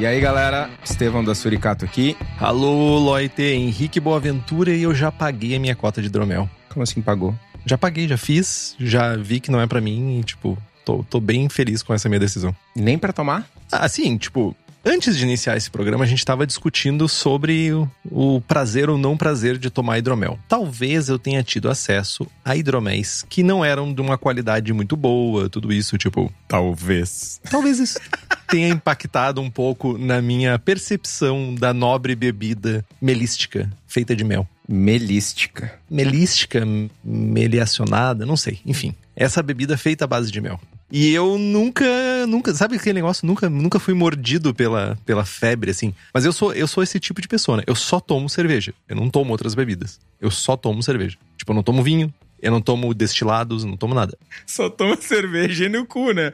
E aí, galera, Estevão da Suricato aqui. Alô, Loite, Henrique Boaventura e eu já paguei a minha cota de hidromel. Como assim pagou? Já paguei, já fiz, já vi que não é pra mim e, tipo, tô, tô bem feliz com essa minha decisão. Nem pra tomar? Assim, tipo, antes de iniciar esse programa, a gente tava discutindo sobre o, o prazer ou não prazer de tomar hidromel. Talvez eu tenha tido acesso a hidroméis que não eram de uma qualidade muito boa, tudo isso, tipo, Talvez. Talvez isso tenha impactado um pouco na minha percepção da nobre bebida melística feita de mel. Melística. Melística, meliacionada, não sei. Enfim, essa bebida feita à base de mel. E eu nunca, nunca, sabe aquele negócio? Nunca, nunca fui mordido pela, pela febre, assim. Mas eu sou, eu sou esse tipo de pessoa, né? Eu só tomo cerveja. Eu não tomo outras bebidas. Eu só tomo cerveja. Tipo, eu não tomo vinho, eu não tomo destilados, não tomo nada. Só toma cerveja no cu, né?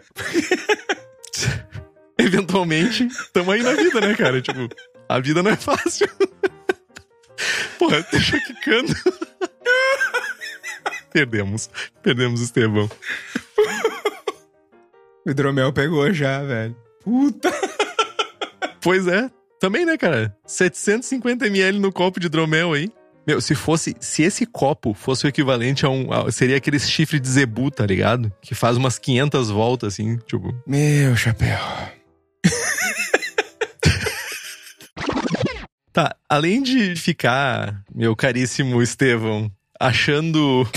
eventualmente, tamo aí na vida, né, cara? Tipo, a vida não é fácil. Porra, deixa quicando. Perdemos. Perdemos o Estevão. O hidromel pegou já, velho. Puta. Pois é. Também, né, cara? 750ml no copo de hidromel aí. Meu, se fosse. Se esse copo fosse o equivalente a um. a- seria aquele chifre de zebu, tá ligado? Que faz umas 500 voltas, assim, tipo. Meu chapéu. Tá, além de ficar, meu caríssimo Estevão, achando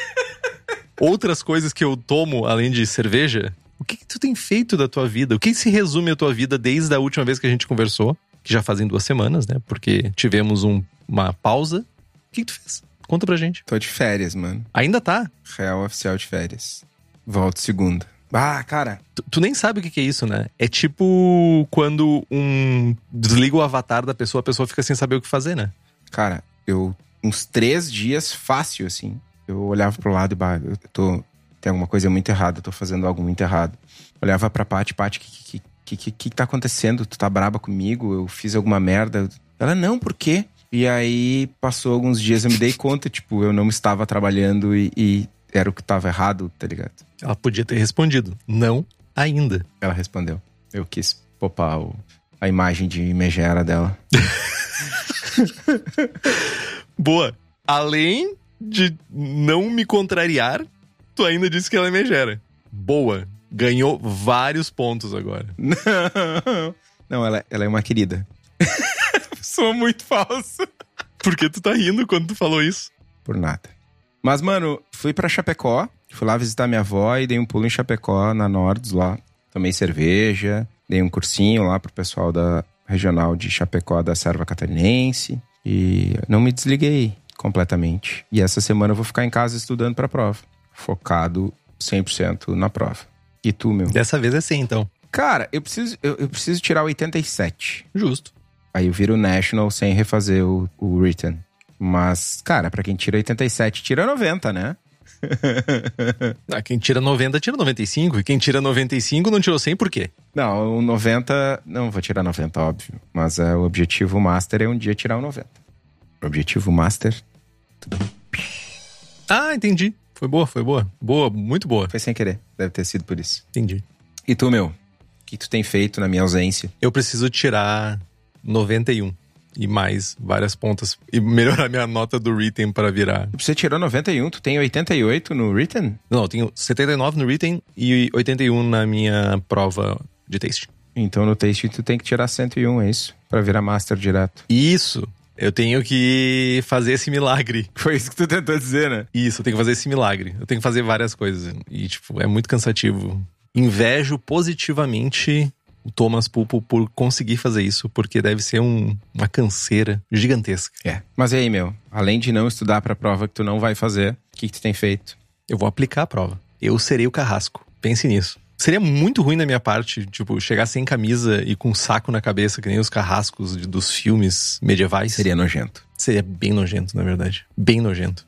outras coisas que eu tomo além de cerveja, o que, que tu tem feito da tua vida? O que se resume a tua vida desde a última vez que a gente conversou? Que já fazem duas semanas, né? Porque tivemos um- uma pausa. O que, que tu fez? Conta pra gente. Tô de férias, mano. Ainda tá? Real oficial de férias. Volto segunda. Ah, cara. Tu, tu nem sabe o que, que é isso, né? É tipo quando um. desliga o avatar da pessoa, a pessoa fica sem saber o que fazer, né? Cara, eu. Uns três dias fácil, assim. Eu olhava pro lado e, bah, eu tô. Tem alguma coisa muito errada, eu tô fazendo algo muito errado. Olhava pra Paty, Paty, o que, que, que, que, tá acontecendo? Tu tá braba comigo? Eu fiz alguma merda? Ela, não, por quê? E aí, passou alguns dias, eu me dei conta, tipo, eu não estava trabalhando e, e era o que tava errado, tá ligado? Ela podia ter respondido. Não ainda. Ela respondeu. Eu quis popar o- a imagem de megera dela. Boa. Além de não me contrariar, tu ainda disse que ela é megera. Boa. Ganhou vários pontos agora. Não, não ela, ela é uma querida. Sou muito falso. Por que tu tá rindo quando tu falou isso? Por nada. Mas, mano, fui pra Chapecó. Fui lá visitar minha avó e dei um pulo em Chapecó, na Nordes, lá. Tomei cerveja, dei um cursinho lá pro pessoal da regional de Chapecó da Serva Catarinense. E não me desliguei completamente. E essa semana eu vou ficar em casa estudando pra prova. Focado 100% na prova. E tu, meu? Dessa vez é sim, então. Cara, eu preciso, eu, eu preciso tirar 87. Justo. Aí eu viro National sem refazer o, o written. Mas, cara, pra quem tira 87, tira 90, né? Ah, quem tira 90, tira 95. E quem tira 95 não tirou 100 por quê? Não, o 90. Não vou tirar 90, óbvio. Mas é, o objetivo master é um dia tirar o 90. O objetivo master Ah, entendi. Foi boa, foi boa. Boa, muito boa. foi sem querer. Deve ter sido por isso. Entendi. E tu, meu? O que tu tem feito na minha ausência? Eu preciso tirar 91 e mais várias pontas e melhorar minha nota do written para virar. Você tirou 91, tu tem 88 no written? Não, eu tenho 79 no written e 81 na minha prova de taste. Então no taste tu tem que tirar 101, é isso? Pra virar master direto. Isso. Eu tenho que fazer esse milagre. Foi isso que tu tentou dizer, né? Isso, eu tenho que fazer esse milagre. Eu tenho que fazer várias coisas. E, tipo, é muito cansativo. Invejo positivamente o Thomas Pulpo por conseguir fazer isso, porque deve ser um, uma canseira gigantesca. É. Mas e aí, meu? Além de não estudar pra prova que tu não vai fazer, o que, que tu tem feito? Eu vou aplicar a prova. Eu serei o carrasco. Pense nisso. Seria muito ruim da minha parte, tipo, chegar sem camisa e com um saco na cabeça, que nem os carrascos de- dos filmes medievais. Seria nojento. Seria bem nojento, na verdade. Bem nojento.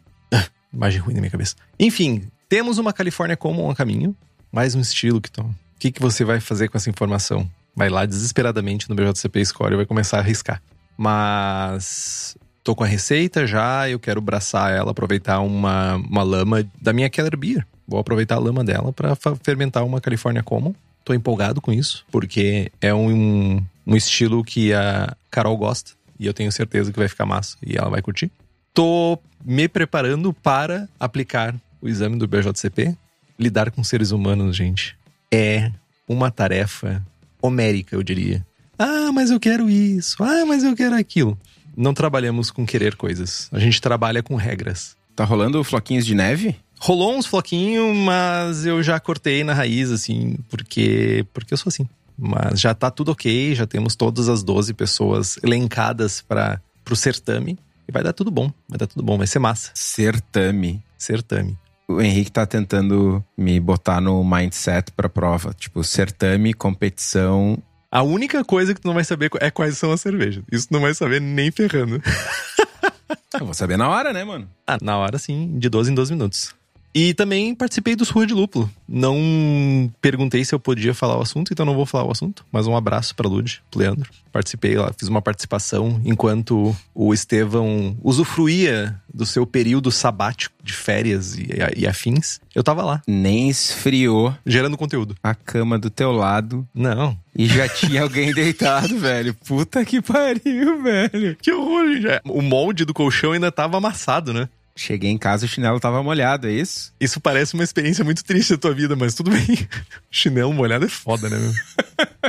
Imagem ruim na minha cabeça. Enfim, temos uma Califórnia Common a caminho. Mais um estilo que O que, que você vai fazer com essa informação? Vai lá desesperadamente no BJCP Score e vai começar a arriscar. Mas tô com a receita já, eu quero braçar ela, aproveitar uma, uma lama da minha Keller Beer. Vou aproveitar a lama dela para fermentar uma California Common. Tô empolgado com isso, porque é um, um estilo que a Carol gosta. E eu tenho certeza que vai ficar massa e ela vai curtir. Tô me preparando para aplicar o exame do BJCP. Lidar com seres humanos, gente, é uma tarefa homérica, eu diria. Ah, mas eu quero isso. Ah, mas eu quero aquilo. Não trabalhamos com querer coisas. A gente trabalha com regras. Tá rolando floquinhos de neve? Rolou uns floquinhos, mas eu já cortei na raiz, assim, porque, porque eu sou assim. Mas já tá tudo ok, já temos todas as 12 pessoas elencadas para pro certame. E vai dar tudo bom, vai dar tudo bom, vai ser massa. Certame. Certame. O Henrique tá tentando me botar no mindset pra prova. Tipo, certame, competição. A única coisa que tu não vai saber é quais são as cervejas. Isso tu não vai saber nem ferrando. Eu vou saber na hora, né, mano? Ah, na hora sim, de 12 em 12 minutos. E também participei dos Rua de Lúpulo. Não perguntei se eu podia falar o assunto, então não vou falar o assunto. Mas um abraço pra Lud, pro Leandro. Participei lá, fiz uma participação enquanto o Estevão usufruía do seu período sabático de férias e, e afins. Eu tava lá, Nem esfriou gerando conteúdo. a cama do teu lado Não. e já tinha alguém deitado, velho. Puta que pariu, velho. Que horror, gente. O molde do colchão ainda tava amassado, né? Cheguei em casa, o chinelo tava molhado, é isso? Isso parece uma experiência muito triste da tua vida, mas tudo bem. Chinelo molhado é foda, né, meu?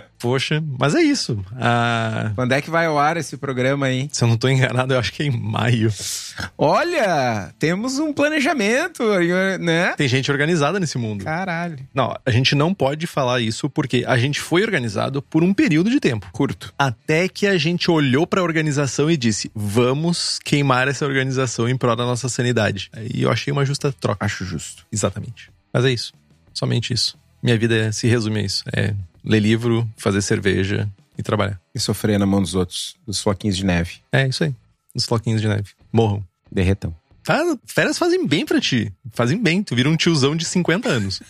Poxa, mas é isso. Ah, Quando é que vai ao ar esse programa aí? se eu não tô enganado, eu acho que é em maio. Olha, temos um planejamento, né? Tem gente organizada nesse mundo. Caralho. Não, a gente não pode falar isso porque a gente foi organizado por um período de tempo. Curto. Até que a gente olhou pra organização e disse: vamos queimar essa organização em prol da nossa sanidade. Aí eu achei uma justa troca. Acho justo. Exatamente. Mas é isso. Somente isso. Minha vida se resume a isso. É ler livro, fazer cerveja e trabalhar. E sofrer na mão dos outros, dos floquinhos de neve. É isso aí. Os floquinhos de neve. Morram. Derretam. Ah, férias fazem bem pra ti. Fazem bem. Tu vira um tiozão de 50 anos.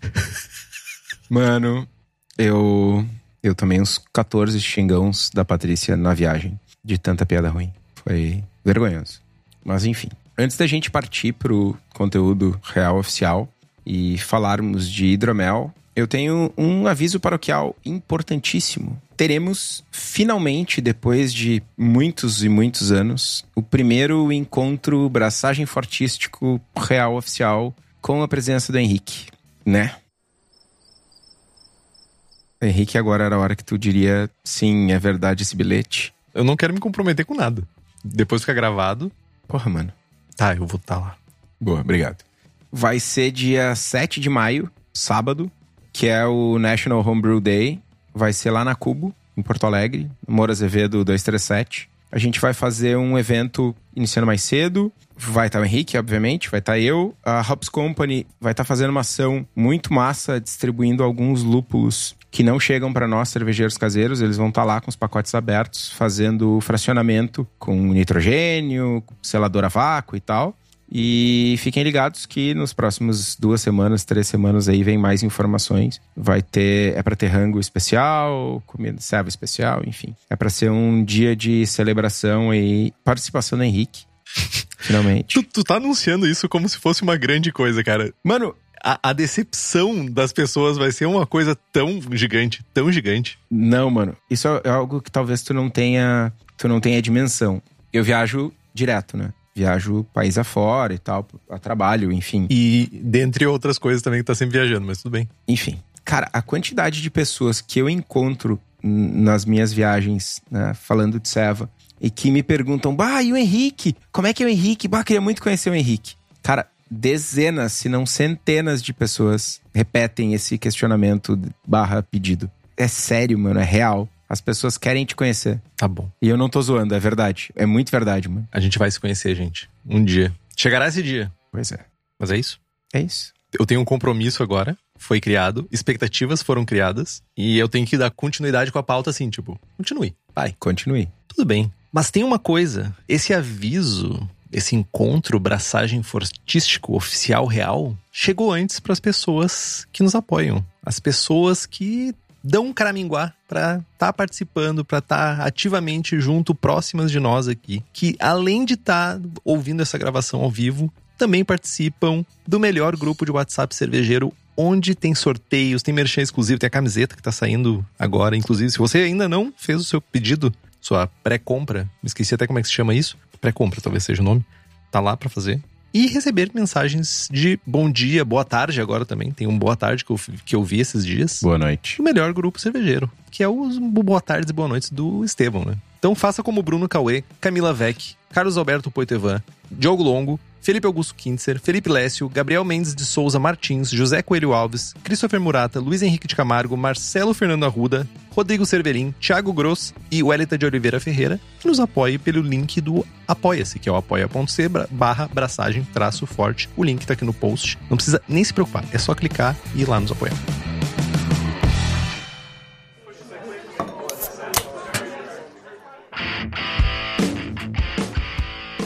Mano, eu. Eu tomei uns 14 xingãos da Patrícia na viagem. De tanta piada ruim. Foi vergonhoso. Mas enfim. Antes da gente partir pro conteúdo real oficial e falarmos de hidromel, eu tenho um aviso paroquial importantíssimo. Teremos, finalmente, depois de muitos e muitos anos, o primeiro encontro braçagem fortístico real oficial com a presença do Henrique, né? Henrique, agora era a hora que tu diria sim, é verdade esse bilhete. Eu não quero me comprometer com nada. Depois fica gravado. Porra, mano. Tá, eu vou estar lá. Boa, obrigado. Vai ser dia 7 de maio, sábado, que é o National Homebrew Day. Vai ser lá na Cubo, em Porto Alegre, Moura Azevedo 237. A gente vai fazer um evento iniciando mais cedo. Vai estar o Henrique, obviamente, vai estar eu. A Hops Company vai estar fazendo uma ação muito massa, distribuindo alguns lúpulos que não chegam para nós, cervejeiros caseiros. Eles vão estar lá com os pacotes abertos, fazendo fracionamento com nitrogênio, selador a vácuo e tal. E fiquem ligados que nos próximos duas semanas, três semanas aí vem mais informações. Vai ter, é para ter rango especial, comida serva especial, enfim. É para ser um dia de celebração e participação do Henrique. Finalmente. Tu, tu tá anunciando isso como se fosse uma grande coisa, cara. Mano, A, a decepção das pessoas vai ser uma coisa tão gigante, tão gigante. não, mano. Isso é algo que talvez tu não tenha, tu não tenha dimensão. Eu viajo direto, né? Viajo país afora e tal, a trabalho, enfim. E dentre outras coisas também que tá sempre viajando, mas tudo bem. Enfim. Cara, a quantidade de pessoas que eu encontro nas minhas viagens, né, falando de Seva, e que me perguntam, bah, e o Henrique? Como é que é o Henrique? Bah, queria muito conhecer o Henrique. Cara, dezenas, se não centenas de pessoas repetem esse questionamento barra pedido. É sério, mano, é real. As pessoas querem te conhecer. Tá bom. E eu não tô zoando, é verdade. É muito verdade, mano. A gente vai se conhecer, gente. Um dia. Chegará esse dia. Pois é. Mas é isso. É isso. Eu tenho um compromisso agora. Foi criado. Expectativas foram criadas. E eu tenho que dar continuidade com a pauta assim, tipo, continue. Vai. Continue. Tudo bem. Mas tem uma coisa. Esse aviso, esse encontro braçagem fortístico oficial real, chegou antes para as pessoas que nos apoiam. As pessoas que dão um caraminguá para estar tá participando, para estar tá ativamente junto, próximas de nós aqui, que além de estar tá ouvindo essa gravação ao vivo, também participam do melhor grupo de WhatsApp cervejeiro onde tem sorteios, tem merchan exclusivo, tem a camiseta que tá saindo agora. Inclusive, se você ainda não fez o seu pedido, sua pré-compra, me esqueci até como é que se chama isso, pré-compra talvez seja o nome, tá lá para fazer. E receber mensagens de bom dia, boa tarde agora também. Tem um boa tarde que eu, que eu vi esses dias. Boa noite. O melhor grupo cervejeiro, que é o boa tarde e boa noite do Estevão, né? Então faça como Bruno Cauê, Camila Vec, Carlos Alberto Poitevin, Diogo Longo, Felipe Augusto Kintzer, Felipe Lécio, Gabriel Mendes de Souza Martins, José Coelho Alves, Christopher Murata, Luiz Henrique de Camargo, Marcelo Fernando Arruda, Rodrigo Cerverim, Thiago Gross e Wellington de Oliveira Ferreira, que nos apoie pelo link do Apoia-se, que é o apoia.c barra braçagem traço forte. O link tá aqui no post. Não precisa nem se preocupar, é só clicar e ir lá nos apoiar.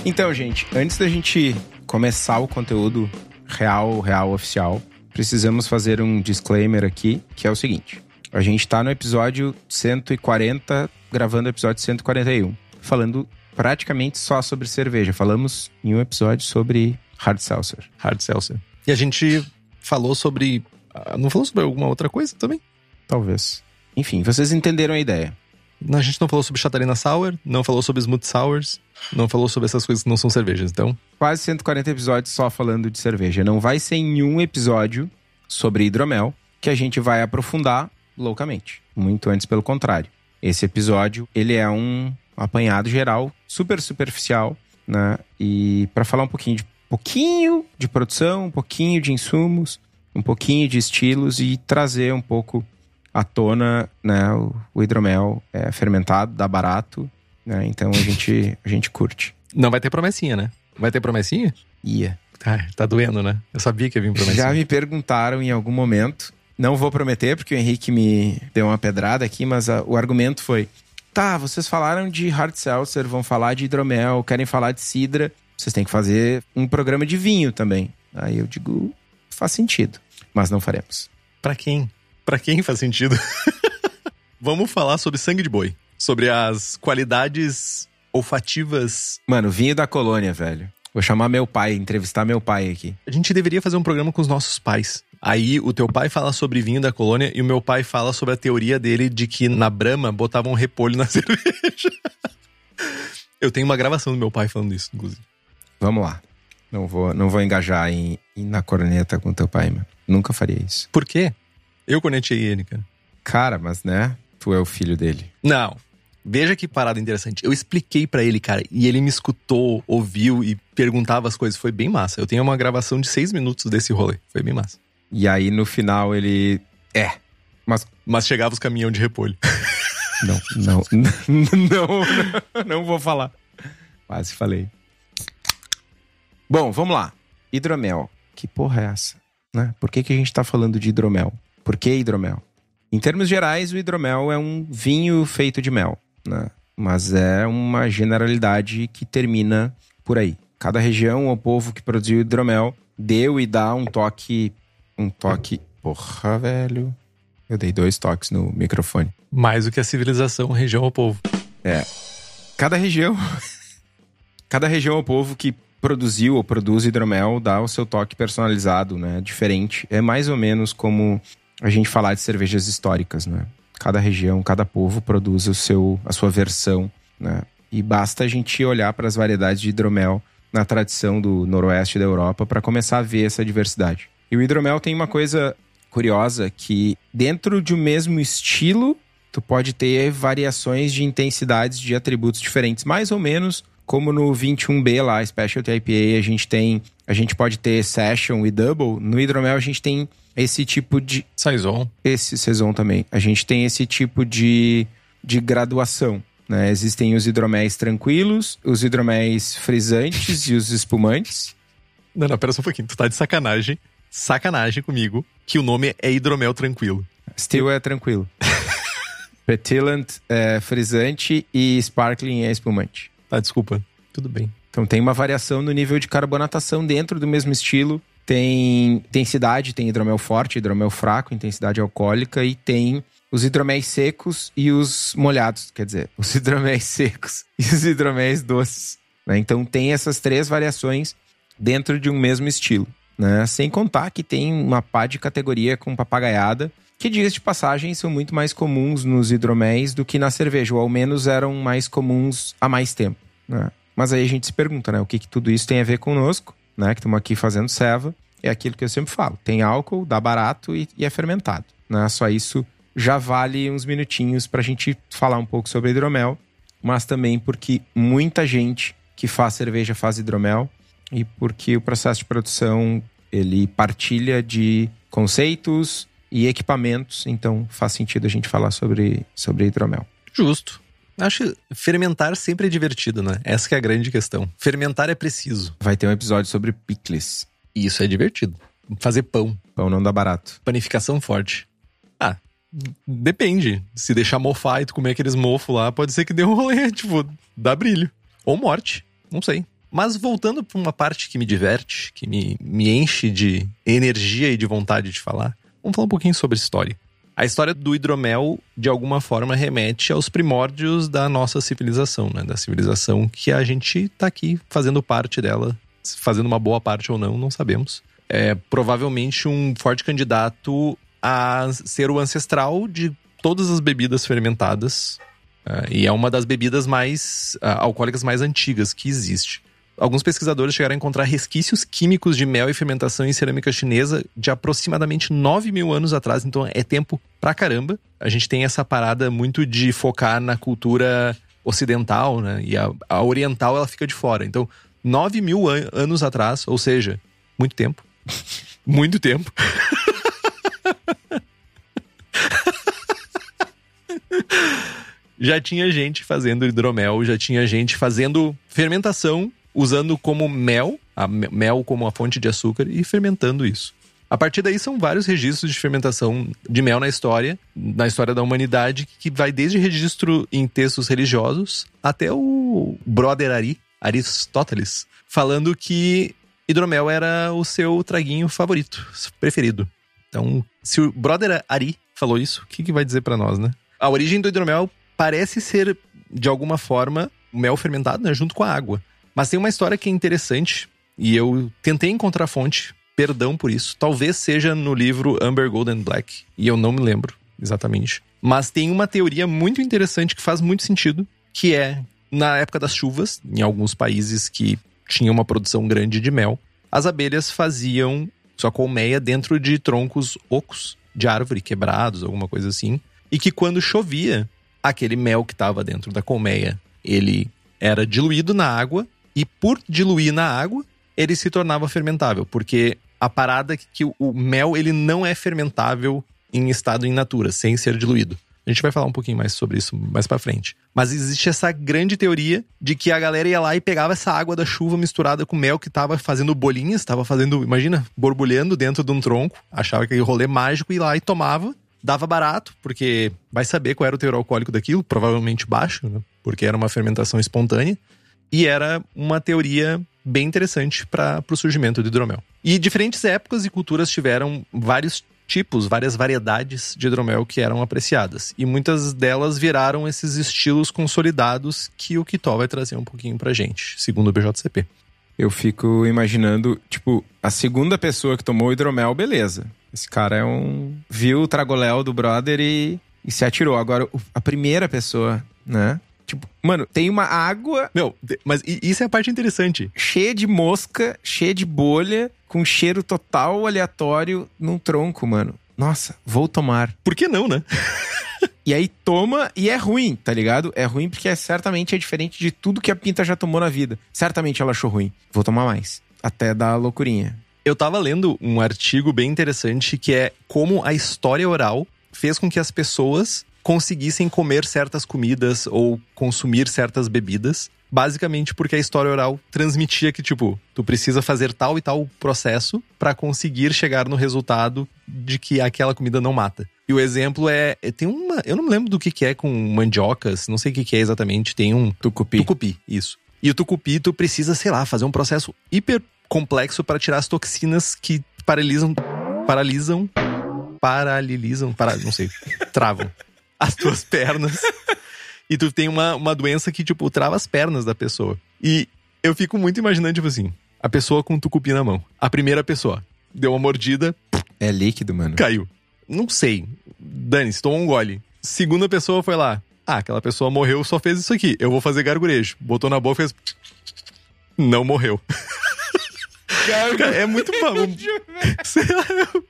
Então, gente, antes da gente começar o conteúdo real, real, oficial, precisamos fazer um disclaimer aqui, que é o seguinte. A gente tá no episódio 140, gravando o episódio 141, falando praticamente só sobre cerveja. Falamos em um episódio sobre hard seltzer. Hard seltzer. E a gente falou sobre... ah, Não falou sobre alguma outra coisa também? Talvez. Enfim, vocês entenderam a ideia. A gente não falou sobre Chatarina Sour, não falou sobre Smooth Sours, não falou sobre essas coisas que não são cervejas, então... Quase 140 episódios só falando de cerveja. Não vai ser nenhum episódio sobre hidromel que a gente vai aprofundar loucamente. Muito antes, pelo contrário. Esse episódio, ele é um apanhado geral, super superficial, né? E para falar um pouquinho de pouquinho de produção, um pouquinho de insumos, um pouquinho de estilos e trazer um pouco à tona, né, o, o hidromel é fermentado, dá barato, né? Então a gente a gente curte. Não vai ter promessinha, né? Vai ter promessinha? Ia. Tá, tá doendo, né? Eu sabia que ia vir promessinha. Já me perguntaram em algum momento. Não vou prometer, porque o Henrique me deu uma pedrada aqui, mas a- o argumento foi: tá, vocês falaram de hard seltzer, vão falar de hidromel, querem falar de cidra, vocês têm que fazer um programa de vinho também. Aí eu digo: faz sentido, mas não faremos. Pra quem? Pra quem faz sentido? Vamos falar sobre sangue de boi. Sobre as qualidades olfativas. Mano, vinho da colônia, velho. Vou chamar meu pai, entrevistar meu pai aqui. A gente deveria fazer um programa com os nossos pais. Aí o teu pai fala sobre vinho da colônia e o meu pai fala sobre a teoria dele de que na Brahma botavam repolho na cerveja. Eu tenho uma gravação do meu pai falando isso, inclusive. Vamos lá. Não vou, não vou engajar em, em na corneta com teu pai, mano. Nunca faria isso. Por quê? Eu conectei ele, cara. Cara, mas né? Tu é o filho dele. Não. Veja que parada interessante. Eu expliquei pra ele, cara, e ele me escutou, ouviu e perguntava as coisas. Foi bem massa. Eu tenho uma gravação de seis minutos desse rolê. Foi bem massa. E aí no final ele. É. Mas. Mas chegava os caminhão de repolho. Não, não. não, não, não vou falar. Quase falei. Bom, vamos lá. Hidromel. Que porra é essa? Né? Por que, que a gente tá falando de hidromel? Por que hidromel? Em termos gerais, o hidromel é um vinho feito de mel, né? Mas é uma generalidade que termina por aí. Cada região ou povo que produziu hidromel deu e dá um toque. Um toque. Porra, velho. Eu dei dois toques no microfone. Mais do que a civilização, região ou povo. Cada região. cada região ou povo que produziu ou produz hidromel dá o seu toque personalizado, né? Diferente. É mais ou menos como a gente falar de cervejas históricas, né? Cada região, cada povo produz o seu, a sua versão, né? E basta a gente olhar para as variedades de hidromel na tradição do noroeste da Europa para começar a ver essa diversidade. E o hidromel tem uma coisa curiosa que dentro de um mesmo estilo tu pode ter variações de intensidades de atributos diferentes, mais ou menos como no 21B lá, Specialty IPA, a gente tem, a gente pode ter Session e Double. No hidromel a gente tem esse tipo de Saison. esse Saison também. A gente tem esse tipo de, de graduação. Né? Existem os hidroméis tranquilos, os hidroméis frisantes e os espumantes. Não, não, pera só um pouquinho. Tu tá de sacanagem. Sacanagem comigo que o nome é hidromel tranquilo. Still é tranquilo. Petillant é frisante e Sparkling é espumante. Tá, desculpa. Tudo bem. Então tem uma variação no nível de carbonatação dentro do mesmo estilo. Tem intensidade, tem hidromel forte, hidromel fraco, intensidade alcoólica e tem os hidroméis secos e os molhados, quer dizer, os hidroméis secos e os hidroméis doces. né? Então tem essas três variações dentro de um mesmo estilo. Né? Sem contar que tem uma pá de categoria com papagaiada, que dias de passagem são muito mais comuns nos hidroméis do que na cerveja, ou ao menos eram mais comuns há mais tempo. Né? Mas aí a gente se pergunta, né? O que, que tudo isso tem a ver conosco, né? Que estamos aqui fazendo ceva. É aquilo que eu sempre falo: tem álcool, dá barato e, e é fermentado. Né? Só isso já vale uns minutinhos para a gente falar um pouco sobre hidromel, mas também porque muita gente que faz cerveja faz hidromel e porque o processo de produção ele partilha de conceitos e equipamentos, então faz sentido a gente falar sobre, sobre hidromel. Justo. Acho que fermentar sempre é divertido, né? Essa que é a grande questão. Fermentar é preciso. Vai ter um episódio sobre picles. E isso é divertido. Fazer pão. Pão não dá barato. Panificação forte. Ah, depende. Se deixar mofar e tu comer aqueles mofos lá, pode ser que dê um rolê, tipo, dá brilho. Ou morte. Não sei. Mas voltando para uma parte que me diverte, que me, me enche de energia e de vontade de falar, vamos falar um pouquinho sobre história. A história do hidromel, de alguma forma, remete aos primórdios da nossa civilização, né? Da civilização que a gente tá aqui fazendo parte dela, fazendo uma boa parte ou não, não sabemos. É provavelmente um forte candidato a ser o ancestral de todas as bebidas fermentadas. uh, e é uma das bebidas mais uh, alcoólicas mais antigas que existe. Alguns pesquisadores chegaram a encontrar resquícios químicos de mel e fermentação em cerâmica chinesa de aproximadamente 9 mil anos atrás, então é tempo pra caramba. A gente tem essa parada muito de focar na cultura ocidental, né? E a, a oriental ela fica de fora. Então, 9 mil an anos atrás, ou seja, muito tempo. muito tempo. já tinha gente fazendo hidromel, já tinha gente fazendo fermentação usando como mel, mel como a fonte de açúcar e fermentando isso. A partir daí são vários registros de fermentação de mel na história, na história da humanidade, que vai desde registro em textos religiosos até o brother Ari, Aristóteles, falando que hidromel era o seu traguinho favorito, preferido. Então, se o brother Ari falou isso, o que, que vai dizer pra nós, né? A origem do hidromel parece ser, de alguma forma, mel fermentado, né, junto com a água. Mas tem uma história que é interessante, e eu tentei encontrar fonte, perdão por isso. Talvez seja no livro Amber Gold and Black, e eu não me lembro exatamente. Mas tem uma teoria muito interessante que faz muito sentido, que é na época das chuvas, em alguns países que tinham uma produção grande de mel, as abelhas faziam sua colmeia dentro de troncos ocos de árvore quebrados, alguma coisa assim, e que quando chovia, aquele mel que estava dentro da colmeia, ele era diluído na água e por diluir na água, ele se tornava fermentável, porque a parada é que o- mel ele não é fermentável em estado in natura, sem ser diluído. A gente vai falar um pouquinho mais sobre isso mais pra frente. Mas existe essa grande teoria de que a galera ia lá e pegava essa água da chuva misturada com mel que tava fazendo bolinhas, tava fazendo, imagina, borbulhando dentro de um tronco, achava que aquele rolê mágico, ia lá e tomava. Dava barato, porque vai saber qual era o teor alcoólico daquilo, provavelmente baixo, né? porque era uma fermentação espontânea. E era uma teoria bem interessante para o surgimento do hidromel. E diferentes épocas e culturas tiveram vários tipos, várias variedades de hidromel que eram apreciadas. E muitas delas viraram esses estilos consolidados que o Kitó vai trazer um pouquinho pra gente, segundo o BJCP. Eu fico imaginando, tipo, a segunda pessoa que tomou hidromel, beleza. Esse cara é um. Viu o tragoléu do brother e, e se atirou. Agora, a primeira pessoa, né? Tipo, mano, tem uma água Meu, mas isso é a parte interessante. cheia de mosca, cheia de bolha, com cheiro total aleatório num tronco, mano. Nossa, vou tomar. Por que não, né? e aí toma e é ruim, tá ligado? É ruim porque é, certamente é diferente de tudo que a Pinta já tomou na vida. Certamente ela achou ruim. Vou tomar mais. Até dar loucurinha. Eu tava lendo um artigo bem interessante que é como a história oral fez com que as pessoas conseguissem comer certas comidas ou consumir certas bebidas. Basicamente porque a história oral transmitia que, tipo, tu precisa fazer tal e tal processo para conseguir chegar no resultado de que aquela comida não mata. E o exemplo é, é. Tem uma. Eu não me lembro do que, que é com mandiocas, não sei o que, que é exatamente. Tem um. Tucupi. Tucupi, isso. E o tucupi, tu precisa, sei lá, fazer um processo hiper complexo para tirar as toxinas que paralisam. Paralisam. Paralisam. Para, não sei. Travam as tuas pernas. e tu tem uma, uma doença que, tipo, trava as pernas da pessoa. E eu fico muito imaginando, tipo assim, a pessoa com tucupi na mão. A primeira pessoa deu uma mordida. É líquido, mano. Caiu. Não sei. Dane-se, tomou um gole. Segunda pessoa foi lá. Ah, aquela pessoa morreu, só fez isso aqui. Eu vou fazer gargurejo. Botou na boca e fez. Não morreu. Cara, é muito maluco. Sei lá, eu...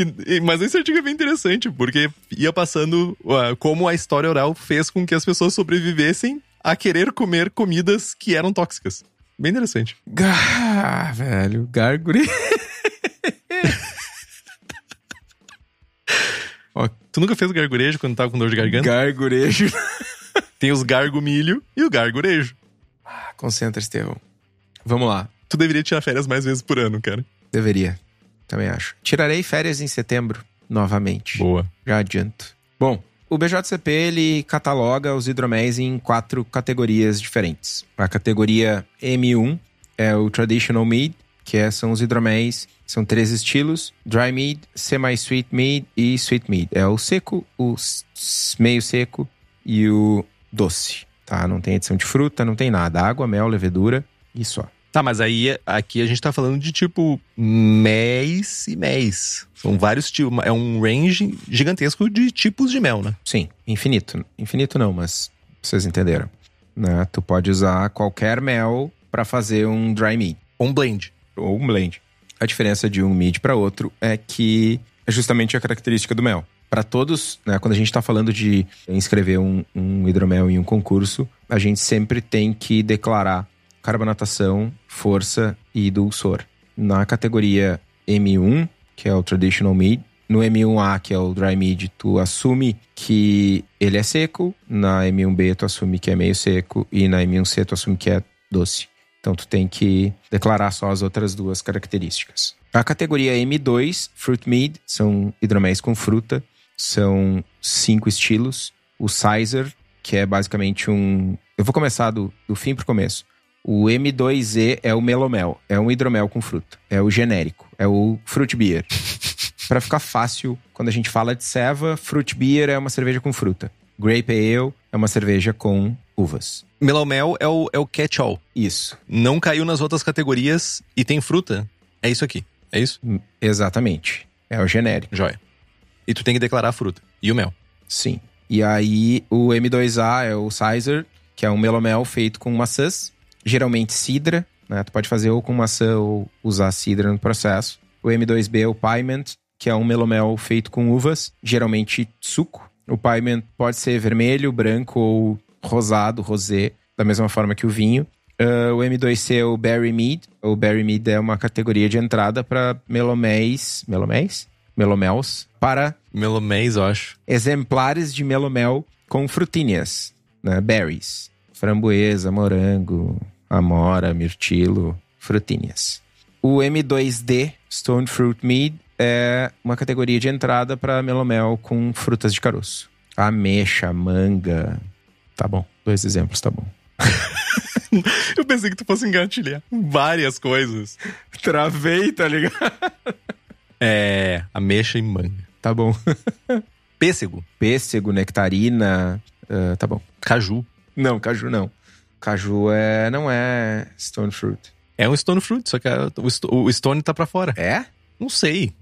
E, e, mas esse artigo é bem interessante, porque ia passando uh, como a história oral fez com que as pessoas sobrevivessem a querer comer comidas que eram tóxicas. Bem interessante. Ah, velho, gargure. Ó, tu nunca fez gargurejo quando tava com dor de garganta? Gargurejo. Tem os gargumilho e o gargurejo. Ah, concentra, Estevão. Vamos lá. Tu deveria tirar férias mais vezes por ano, cara. Deveria. Também acho. Tirarei férias em setembro, novamente. Boa. Já adianto. Bom, o BJCP ele cataloga os hidroméis em quatro categorias diferentes. A categoria M1 é o Traditional Mead, que é, são os hidroméis, são três estilos: Dry Mead, Semi-Sweet Mead e Sweet Mead. É o seco, o meio seco e o doce. Tá? Não tem adição de fruta, não tem nada. Água, mel, levedura e só. Tá, mas aí aqui a gente tá falando de tipo mês e mês. São vários tipos. É um range gigantesco de tipos de mel, né? Sim, infinito. Infinito não, mas vocês entenderam. Né? Tu pode usar qualquer mel para fazer um dry mead. Ou um blend. Ou um blend. A diferença de um mead para outro é que é justamente a característica do mel. Para todos, né, quando a gente está falando de inscrever um, um hidromel em um concurso, a gente sempre tem que declarar carbonatação, força e dulçor. Na categoria M1, que é o Traditional Mead, no M1A, que é o Dry Mead, tu assume que ele é seco, na M1B tu assume que é meio seco e na M1C tu assume que é doce. Então tu tem que declarar só as outras duas características. A categoria M2, Fruit Mead, são hidroméis com fruta, são cinco estilos. O Sizer, que é basicamente um... Eu vou começar do, do fim pro começo. O M2E é o melomel, é um hidromel com fruta, é o genérico, é o fruit beer. Para ficar fácil, quando a gente fala de ceva, fruit beer é uma cerveja com fruta. Grape Ale é uma cerveja com uvas. Melomel é o, é o catch-all. Isso. Não caiu nas outras categorias e tem fruta. É isso aqui. É isso? Exatamente. É o genérico. Joia. E tu tem que declarar a fruta. E o mel. Sim. E aí o M2A é o Sizer, que é um melomel feito com maçãs geralmente cidra, né? Tu pode fazer ou com maçã ou usar cidra no processo. O M2B é o Piment, que é um melomel feito com uvas, geralmente suco. O Piment pode ser vermelho, branco ou rosado, rosé, da mesma forma que o vinho. Uh, o M2C é o Berry Mead. O Berry Mead é uma categoria de entrada para meloméis. Meloméis? Melomels. Para. Meloméis, eu acho. Exemplares de melomel com frutinhas, né? Berries. Framboesa, morango, amora, mirtilo, frutinhas. O M2D, Stone Fruit Mead, é uma categoria de entrada para melomel com frutas de caroço. Ameixa, manga. Tá bom, dois exemplos, tá bom. Eu pensei que tu fosse engatilhar várias coisas. Travei, tá ligado? É, ameixa e manga. Tá bom. Pêssego. Pêssego, nectarina. Uh, tá bom. Caju. Não, caju não. Caju é, não é stone fruit. É um stone fruit, só que o stone tá pra fora. É? Não sei.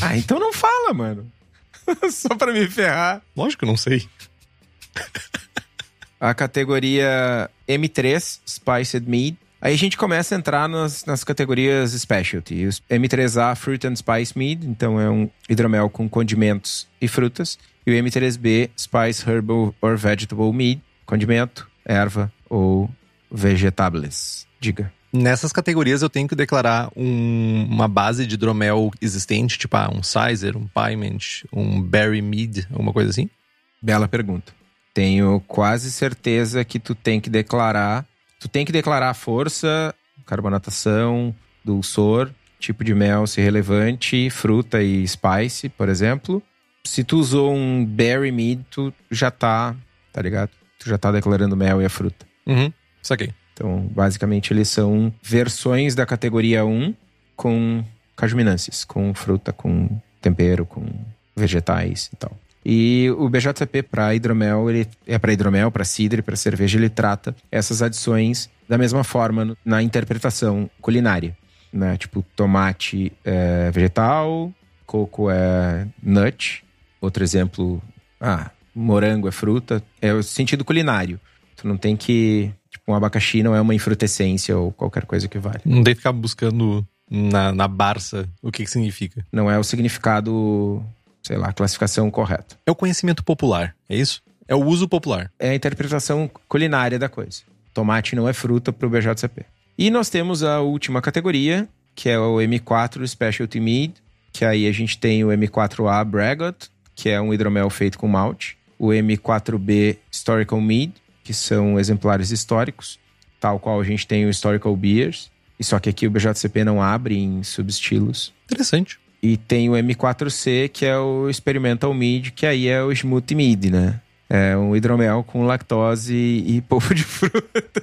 Ah, então não fala, mano. só pra me ferrar. Lógico que não sei. A categoria M3, Spiced Mead. Aí a gente começa a entrar nas, nas categorias specialty. Os M3A Fruit and Spice Mead, então é um hidromel com condimentos e frutas. E o M3B Spice Herbal or Vegetable Mead, condimento, erva ou vegetables. Diga. Nessas categorias eu tenho que declarar um- uma base de hidromel existente, tipo ah, um Sizer, um Pyment, um Berry Mead, alguma coisa assim? Bela pergunta. Tenho quase certeza que tu tem que declarar. Tu tem que declarar a força, carbonatação, dulçor, tipo de mel se relevante, fruta e spice, por exemplo. Se tu usou um berry mead, tu já tá, tá ligado? Tu já tá declarando mel e a fruta. Uhum, saquei. Então, basicamente, eles são versões da categoria 1 com cajuminâncias, com fruta, com tempero, com vegetais e tal. E o BJCP para hidromel, ele é para hidromel, para cidre, para cerveja, ele trata essas adições da mesma forma na interpretação culinária, né? Tipo, tomate é vegetal, coco é nut, outro exemplo, ah, morango é fruta, é o sentido culinário. Tu não tem que, tipo, um abacaxi não é uma infrutescência ou qualquer coisa que vale. Não tem que ficar buscando na, na Barça o que, que significa. Não é o significado, sei lá, a classificação correta. É o conhecimento popular, é isso? É o uso popular. é a interpretação culinária da coisa. Tomate não é fruta para o BJCP. E nós temos a última categoria, que é o M4 Specialty Mead, que aí a gente tem o M4A Braggot, que é um hidromel feito com malte, o M4B Historical Mead, que são exemplares históricos, tal qual a gente tem o Historical Beers, e só que aqui o BJCP não abre em subestilos. Interessante. E tem o M4C, que é o Experimental Mead, que aí é o Smoothie Mead, né? É um hidromel com lactose e polvo de fruta.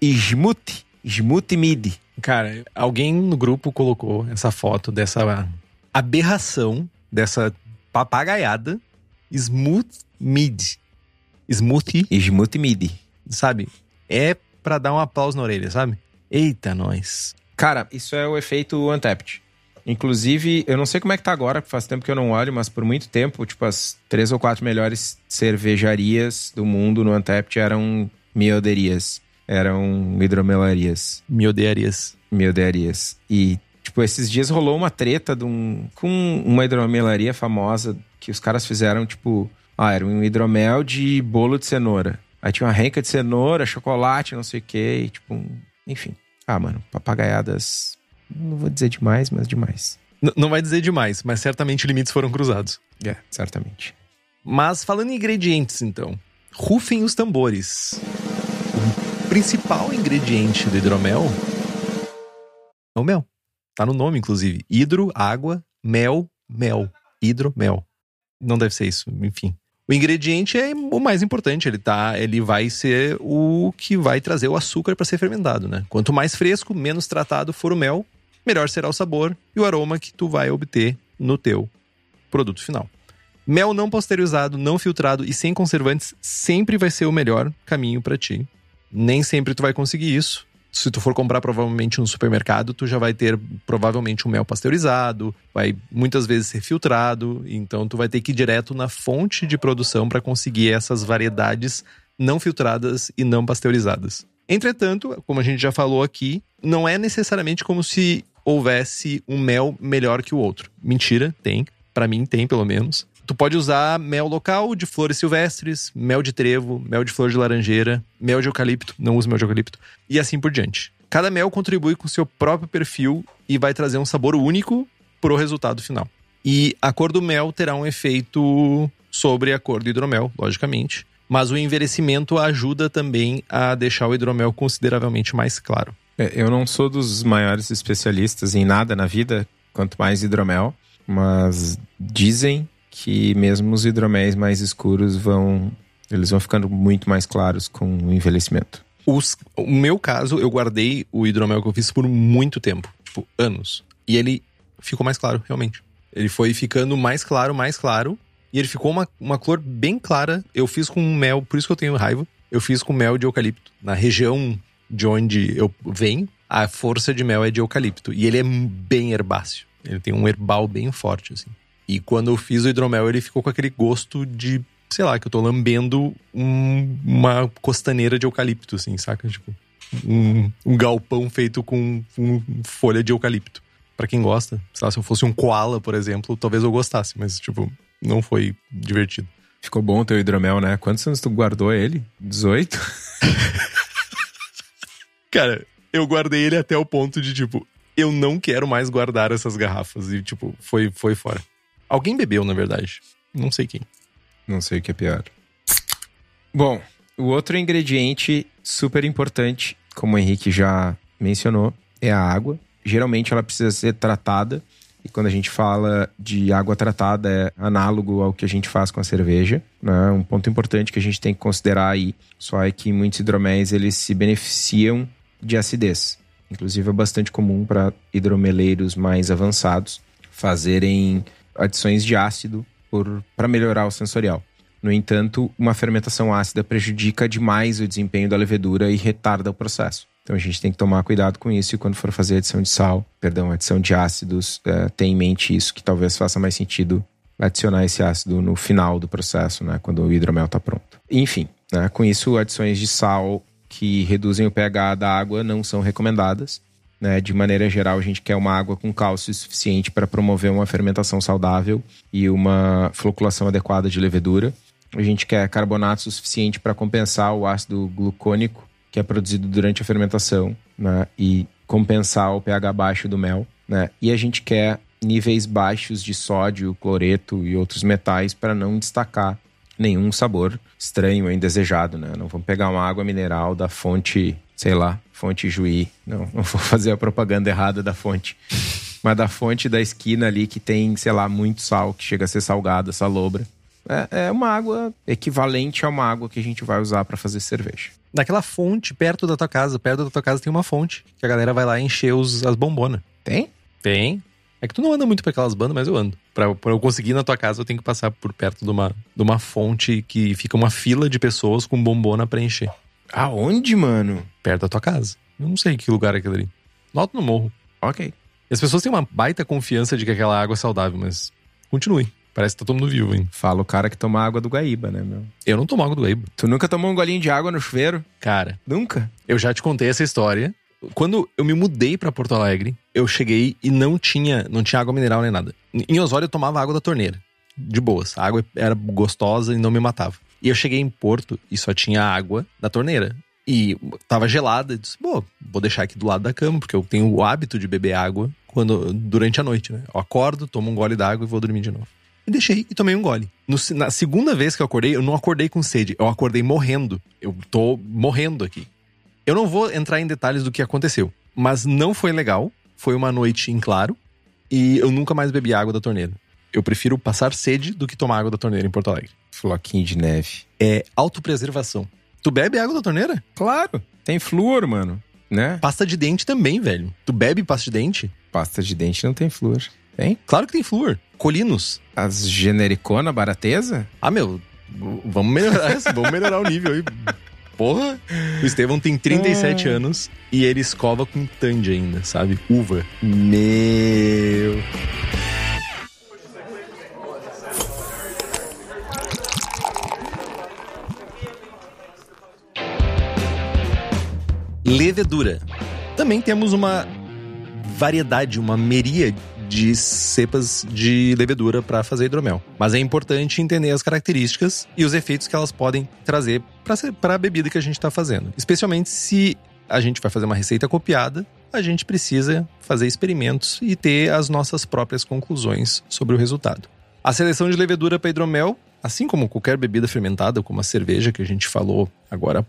Smoothie. Smoothie Mead. Cara, alguém no grupo colocou essa foto dessa aberração, dessa papagaiada, Smooth Mid. Smoothie, Smoothie Mead. sabe? É pra dar um aplauso na orelha, sabe? Eita, nós. Cara, isso é o efeito Untapped. Inclusive, eu não sei como é que tá agora, faz tempo que eu não olho, mas por muito tempo, tipo, as três ou quatro melhores cervejarias do mundo no Untapped eram mioderias. Eram hidromelarias. Me odiarias. Mioderias. E, tipo, esses dias rolou uma treta de um, com uma hidromelaria famosa que os caras fizeram, tipo, ah, era um hidromel de bolo de cenoura. Aí tinha uma renca de cenoura, chocolate, não sei o quê, e, tipo, um- enfim. Ah, mano, papagaiadas. Não vou dizer demais, mas demais. N- não vai dizer demais, mas certamente limites foram cruzados. É, certamente. Mas falando em ingredientes, então. Rufem os tambores. O principal ingrediente do hidromel é o mel. Tá no nome, inclusive. Hidro, água, mel, mel. Hidromel. Não deve ser isso, enfim. O ingrediente é o mais importante, ele tá, ele vai ser o que vai trazer o açúcar para ser fermentado, né? Quanto mais fresco, menos tratado for o mel, melhor será o sabor e o aroma que tu vai obter no teu produto final. Mel não pasteurizado, não filtrado e sem conservantes sempre vai ser o melhor caminho para ti. Nem sempre tu vai conseguir isso. Se tu for comprar provavelmente no supermercado, tu já vai ter provavelmente um mel pasteurizado, vai muitas vezes ser filtrado, então tu vai ter que ir direto na fonte de produção para conseguir essas variedades não filtradas e não pasteurizadas. Entretanto, como a gente já falou aqui, não é necessariamente como se houvesse um mel melhor que o outro. Mentira, tem. Para mim tem, pelo menos. Tu pode usar mel local de flores silvestres, mel de trevo, mel de flor de laranjeira, mel de eucalipto, não uso mel de eucalipto, e assim por diante. Cada mel contribui com seu próprio perfil e vai trazer um sabor único pro resultado final. E a cor do mel terá um efeito sobre a cor do hidromel, logicamente. Mas o envelhecimento ajuda também a deixar o hidromel consideravelmente mais claro. É, Eu não sou dos maiores especialistas em nada na vida, quanto mais hidromel, mas dizem que mesmo os hidroméis mais escuros vão. Eles vão ficando muito mais claros com o envelhecimento. Os- o meu caso, eu guardei o hidromel que eu fiz por muito tempo, tipo, anos. E ele ficou mais claro, realmente. Ele foi ficando mais claro, mais claro. E ele ficou uma, uma cor bem clara. Eu fiz com mel, por isso que eu tenho raiva. Eu fiz com mel de eucalipto. Na região de onde eu venho, a força de mel é de eucalipto. E ele é bem herbáceo. Ele tem um herbal bem forte, assim. E quando eu fiz o hidromel, ele ficou com aquele gosto de, sei lá, que eu tô lambendo um- uma costaneira de eucalipto, assim, saca? Tipo, um, um galpão feito com, com folha de eucalipto. Pra quem gosta, sei lá, se eu fosse um koala, por exemplo, talvez eu gostasse, mas, tipo, não foi divertido. Ficou bom o teu hidromel, né? Quantos anos tu guardou ele? 18? Cara, eu guardei ele até o ponto de, tipo, eu não quero mais guardar essas garrafas. E, tipo, foi, foi fora. Alguém bebeu, na verdade. Não sei quem. Não sei o que é pior. Bom, o outro ingrediente super importante, como o Henrique já mencionou, é a água. Geralmente ela precisa ser tratada. E quando a gente fala de água tratada, é análogo ao que a gente faz com a cerveja. Né? Um ponto importante que a gente tem que considerar aí só é que muitos hidroméis eles se beneficiam de acidez. Inclusive é bastante comum para hidromeleiros mais avançados fazerem adições de ácido para melhorar o sensorial. No entanto, uma fermentação ácida prejudica demais o desempenho da levedura e retarda o processo. Então a gente tem que tomar cuidado com isso e quando for fazer adição de sal, perdão, adição de ácidos, é, tem em mente isso, que talvez faça mais sentido adicionar esse ácido no final do processo, né, quando o hidromel está pronto. Enfim, né, com isso, adições de sal que reduzem o pH da água não são recomendadas. Né? De maneira geral, a gente quer uma água com cálcio suficiente para promover uma fermentação saudável e uma floculação adequada de levedura. A gente quer carbonato suficiente para compensar o ácido glucônico que é produzido durante a fermentação né? e compensar o pH baixo do mel. Né? E a gente quer níveis baixos de sódio, cloreto e outros metais para não destacar nenhum sabor estranho ou indesejado. Né? Não vamos pegar uma água mineral da fonte, sei lá, fonte Juí. Não, não vou fazer a propaganda errada da fonte. Mas da fonte da esquina ali que tem, sei lá, muito sal, que chega a ser salgada, salobra. É, é uma água equivalente a uma água que a gente vai usar para fazer cerveja. Naquela fonte perto da tua casa, perto da tua casa tem uma fonte que a galera vai lá encher os, as bombonas. Tem? Tem. É que tu não anda muito pra aquelas bandas, mas eu ando. Pra, pra eu conseguir ir na tua casa, eu tenho que passar por perto de uma, de uma fonte que fica uma fila de pessoas com bombona pra encher. Aonde, mano? Perto da tua casa. Eu não sei que lugar é aquele ali. Noto no morro. Ok. E as pessoas têm uma baita confiança de que aquela água é saudável, mas continue. Parece que tá todo mundo vivo, hein? Fala o cara que toma água do Guaíba, né, meu? Eu não tomo água do Guaíba. Tu nunca tomou um golinho de água no chuveiro? Cara, Nunca? eu já te contei essa história. Quando eu me mudei pra Porto Alegre, eu cheguei e não tinha, não tinha água mineral nem nada. Em Osório eu tomava água da torneira. De boas. A água era gostosa e não me matava. E eu cheguei em Porto e só tinha água da torneira. E tava gelada. Eu disse, pô, vou deixar aqui do lado da cama, porque eu tenho o hábito de beber água quando, durante a noite, né? Eu acordo, tomo um gole d'água e vou dormir de novo. E deixei e tomei um gole. No- na segunda vez que eu acordei, eu não acordei com sede. Eu acordei morrendo. Eu tô morrendo aqui. Eu não vou entrar em detalhes do que aconteceu, mas não foi legal. Foi uma noite em claro e eu nunca mais bebi água da torneira. Eu prefiro passar sede do que tomar água da torneira em Porto Alegre. Floquinho de neve. É autopreservação. Tu bebe água da torneira? Claro. Tem flúor, mano. Né? Pasta de dente também, velho. Tu bebe pasta de dente? Pasta de dente não tem flúor. Tem? Claro que tem flúor. Colinos. As genericona barateza? Ah, meu, vamos melhorar isso, vamos melhorar o nível aí. Porra! O Estevão tem 37 anos e ele escova com tandy ainda, sabe? Uva. Meu. Levedura. Também temos uma variedade, uma meria de cepas de levedura para fazer hidromel. Mas é importante entender as características e os efeitos que elas podem trazer para a bebida que a gente está fazendo. Especialmente se a gente vai fazer uma receita copiada, a gente precisa fazer experimentos e ter as nossas próprias conclusões sobre o resultado. A seleção de levedura para hidromel, assim como qualquer bebida fermentada, como a cerveja que a gente falou agora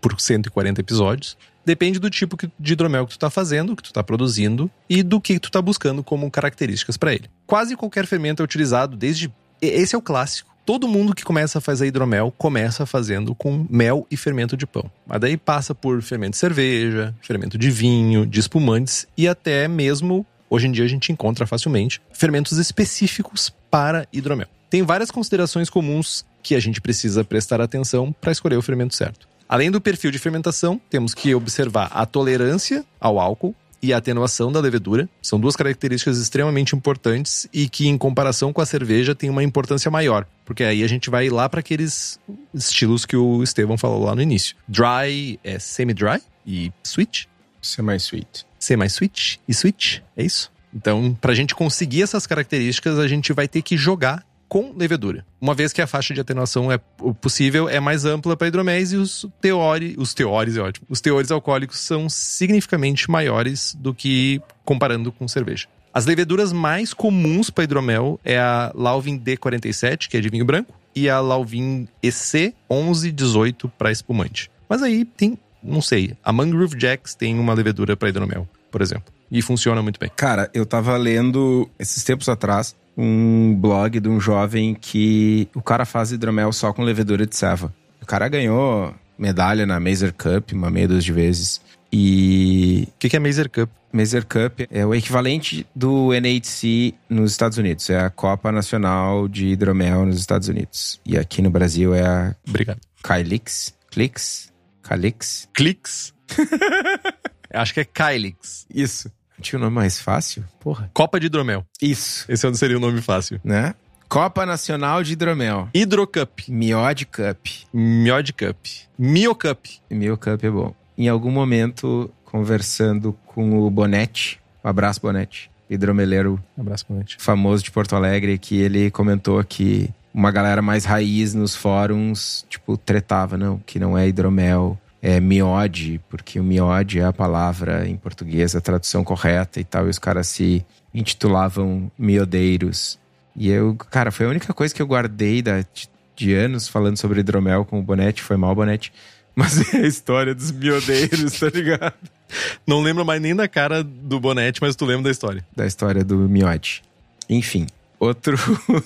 por 140 episódios, depende do tipo de hidromel que tu tá fazendo, que tu tá produzindo e do que tu tá buscando como características para ele. Quase qualquer fermento é utilizado desde esse é o clássico. Todo mundo que começa a fazer hidromel começa fazendo com mel e fermento de pão. Mas daí passa por fermento de cerveja, fermento de vinho, de espumantes e até mesmo hoje em dia a gente encontra facilmente fermentos específicos para hidromel. Tem várias considerações comuns que a gente precisa prestar atenção para escolher o fermento certo. Além do perfil de fermentação, temos que observar a tolerância ao álcool e a atenuação da levedura. São duas características extremamente importantes e que, em comparação com a cerveja, tem uma importância maior. Porque aí a gente vai lá para aqueles estilos que o Estevão falou lá no início. Dry é semi-dry e Switch. Semi-sweet. Switch e Switch, é isso? Então, pra gente conseguir essas características, a gente vai ter que jogar com levedura. Uma vez que a faixa de atenuação é possível é mais ampla para hidroméis e os teores, os teores é ótimo. Os teores alcoólicos são significativamente maiores do que comparando com cerveja. As leveduras mais comuns para hidromel é a Lauvin D47, que é de vinho branco, e a Lauvin EC 1118 para espumante. Mas aí tem, não sei, a Mangrove Jacks tem uma levedura para hidromel, por exemplo, e funciona muito bem. Cara, eu tava lendo esses tempos atrás um blog de um jovem que o cara faz hidromel só com levedura de ceva. O cara ganhou medalha na Mazer Cup uma meia dúzia de vezes. E O que, que é Mazer Cup? Mazer Cup é o equivalente do NHC nos Estados Unidos. É a Copa Nacional de Hidromel nos Estados Unidos. E aqui no Brasil é a Obrigado. Kylix. Clix? Calix? Clix? Acho que é Kylix. Isso. Tinha um nome mais fácil? Porra. Copa de hidromel. Isso. Esse é onde seria o nome fácil. Né? Copa Nacional de Hidromel. Hidrocup. Miod Cup. Miod Cup. Mio Cup. Mio Cup é bom. Em algum momento, conversando com o Bonete, um abraço Bonete, hidromeleiro Um abraço, Ponente. famoso de Porto Alegre, que ele comentou que uma galera mais raiz nos fóruns, tipo, tretava, não, que não é hidromel, é miode, porque o miode é a palavra em português, a tradução correta e tal, e os caras se intitulavam miodeiros. E eu, cara, foi a única coisa que eu guardei da, de, de anos falando sobre hidromel com o Bonete, foi mal Bonete, mas é a história dos miodeiros, tá ligado? Não lembro mais nem da cara do Bonete, mas tu lembra da história. da história do miote. Enfim, outro,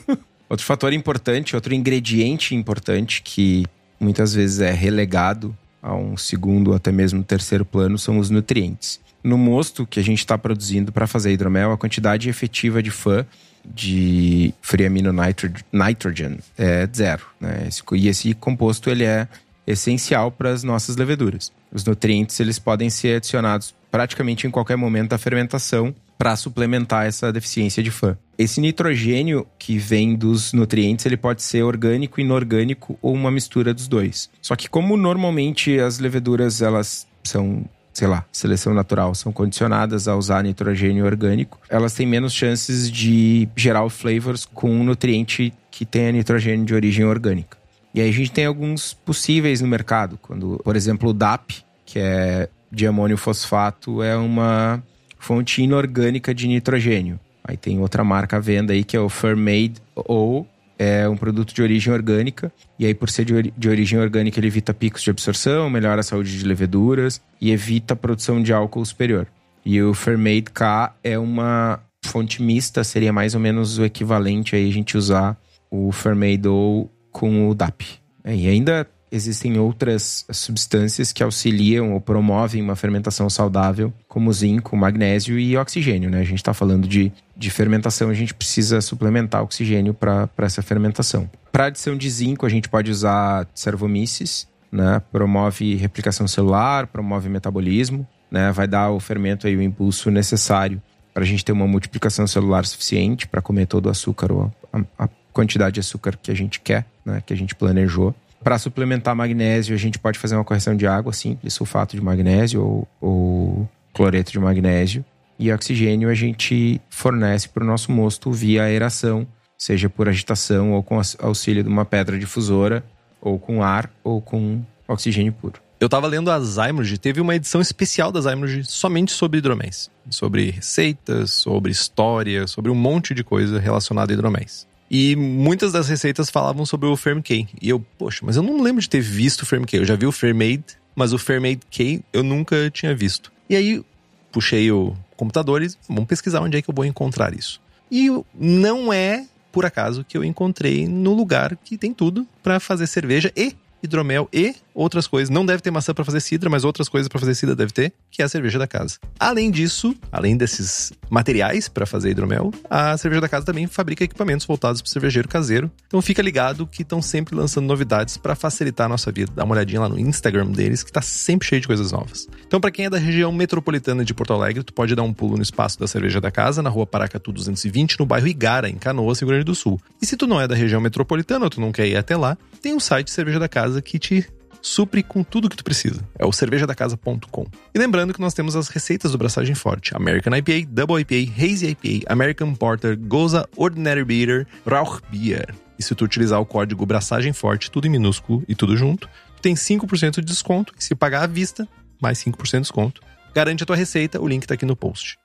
outro fator importante, outro ingrediente importante que muitas vezes é relegado a um segundo, até mesmo terceiro plano, são os nutrientes. No mosto que a gente está produzindo para fazer hidromel, a quantidade efetiva de fã de free amino nitro- nitrogen é zero. Né? E esse composto ele é essencial para as nossas leveduras. Os nutrientes eles podem ser adicionados praticamente em qualquer momento da fermentação para suplementar essa deficiência de fã. Esse nitrogênio que vem dos nutrientes, ele pode ser orgânico, inorgânico ou uma mistura dos dois. Só que como normalmente as leveduras elas são sei lá, seleção natural, são condicionadas a usar nitrogênio orgânico, elas têm menos chances de gerar flavors com um nutriente que tenha nitrogênio de origem orgânica. E aí a gente tem alguns possíveis no mercado, quando, por exemplo, o DAP, que é diamônio fosfato, é uma fonte inorgânica de nitrogênio. Aí tem outra marca à venda aí que é o Fermade ou é um produto de origem orgânica. E aí, por ser de, ori- de origem orgânica, ele evita picos de absorção, melhora a saúde de leveduras e evita a produção de álcool superior. E o Fermade K é uma fonte mista, seria mais ou menos o equivalente aí a gente usar o Fermade ou com o DAP. É, e ainda existem outras substâncias que auxiliam ou promovem uma fermentação saudável, como zinco, magnésio e oxigênio. Né? A gente está falando de, de fermentação, a gente precisa suplementar oxigênio para essa fermentação. Para adição de zinco, a gente pode usar cervomyces, né? promove replicação celular, promove metabolismo, né? vai dar ao fermento aí o impulso necessário para a gente ter uma multiplicação celular suficiente para comer todo o açúcar ou a, a quantidade de açúcar que a gente quer, né? que a gente planejou. Para suplementar magnésio, a gente pode fazer uma correção de água simples, sulfato de magnésio ou, ou cloreto de magnésio. E oxigênio a gente fornece para o nosso mosto via aeração, seja por agitação ou com aux- auxílio de uma pedra difusora, ou com ar, ou com oxigênio puro. Eu tava lendo a Zymergy, teve uma edição especial da Zymergy somente sobre hidroméis. Sobre receitas, sobre história, sobre um monte de coisa relacionada a hidroméis. E muitas das receitas falavam sobre o Ferm K. E eu, poxa, mas eu não lembro de ter visto o Ferm K. Eu já vi o Fermade, mas o Fermade K eu nunca tinha visto. E aí, puxei o computador e vamos pesquisar onde é que eu vou encontrar isso. E não é por acaso que eu encontrei no lugar que tem tudo para fazer cerveja e hidromel e outras coisas. Não deve ter maçã para fazer cidra, mas outras coisas para fazer cidra deve ter, que é a cerveja da casa. Além disso, além desses materiais para fazer hidromel, a cerveja da casa também fabrica equipamentos voltados para o cervejeiro caseiro. Então fica ligado que estão sempre lançando novidades para facilitar a nossa vida. Dá uma olhadinha lá no Instagram deles, que tá sempre cheio de coisas novas. Então para quem é da região metropolitana de Porto Alegre, tu pode dar um pulo no espaço da cerveja da casa, na rua Paracatu 220, no bairro Igara, em Canoas, Rio Grande do Sul. E se tu não é da região metropolitana ou tu não quer ir até lá, tem um site Cerveja da Casa que te supre com tudo que tu precisa. É o cervejadacasa.com. E lembrando que nós temos as receitas do Braçagem Forte: American IPA, Double IPA, Hazy IPA, American Porter, Goza, Ordinary Beer, Rauch Beer. E se tu utilizar o código Braçagem Forte, tudo em minúsculo e tudo junto, tem 5% de desconto. E se pagar à vista, mais 5% de desconto. Garante a tua receita, o link tá aqui no post.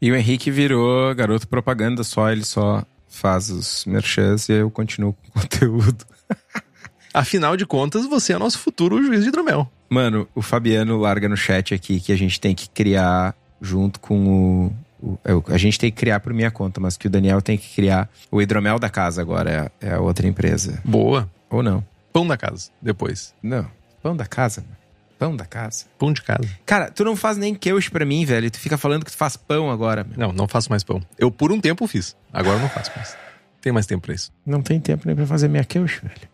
E o Henrique virou garoto propaganda só, ele só faz os merchans e eu continuo com o conteúdo. Afinal de contas, você é nosso futuro juiz de hidromel. Mano, o Fabiano larga no chat aqui que a gente tem que criar junto com o. o é a gente tem que criar por minha conta, mas que o Daniel tem que criar o hidromel da casa agora, é, é a outra empresa. Boa. Ou não? Pão da casa, depois. Não. Pão da casa. Pão da casa. Pão de casa. Cara, tu não faz nem queijo pra mim, velho. Tu fica falando que tu faz pão agora. Meu. Não, não faço mais pão. Eu por um tempo fiz. Agora eu não faço mais. Tem mais tempo pra isso. Não tem tempo nem pra fazer minha queijo, velho.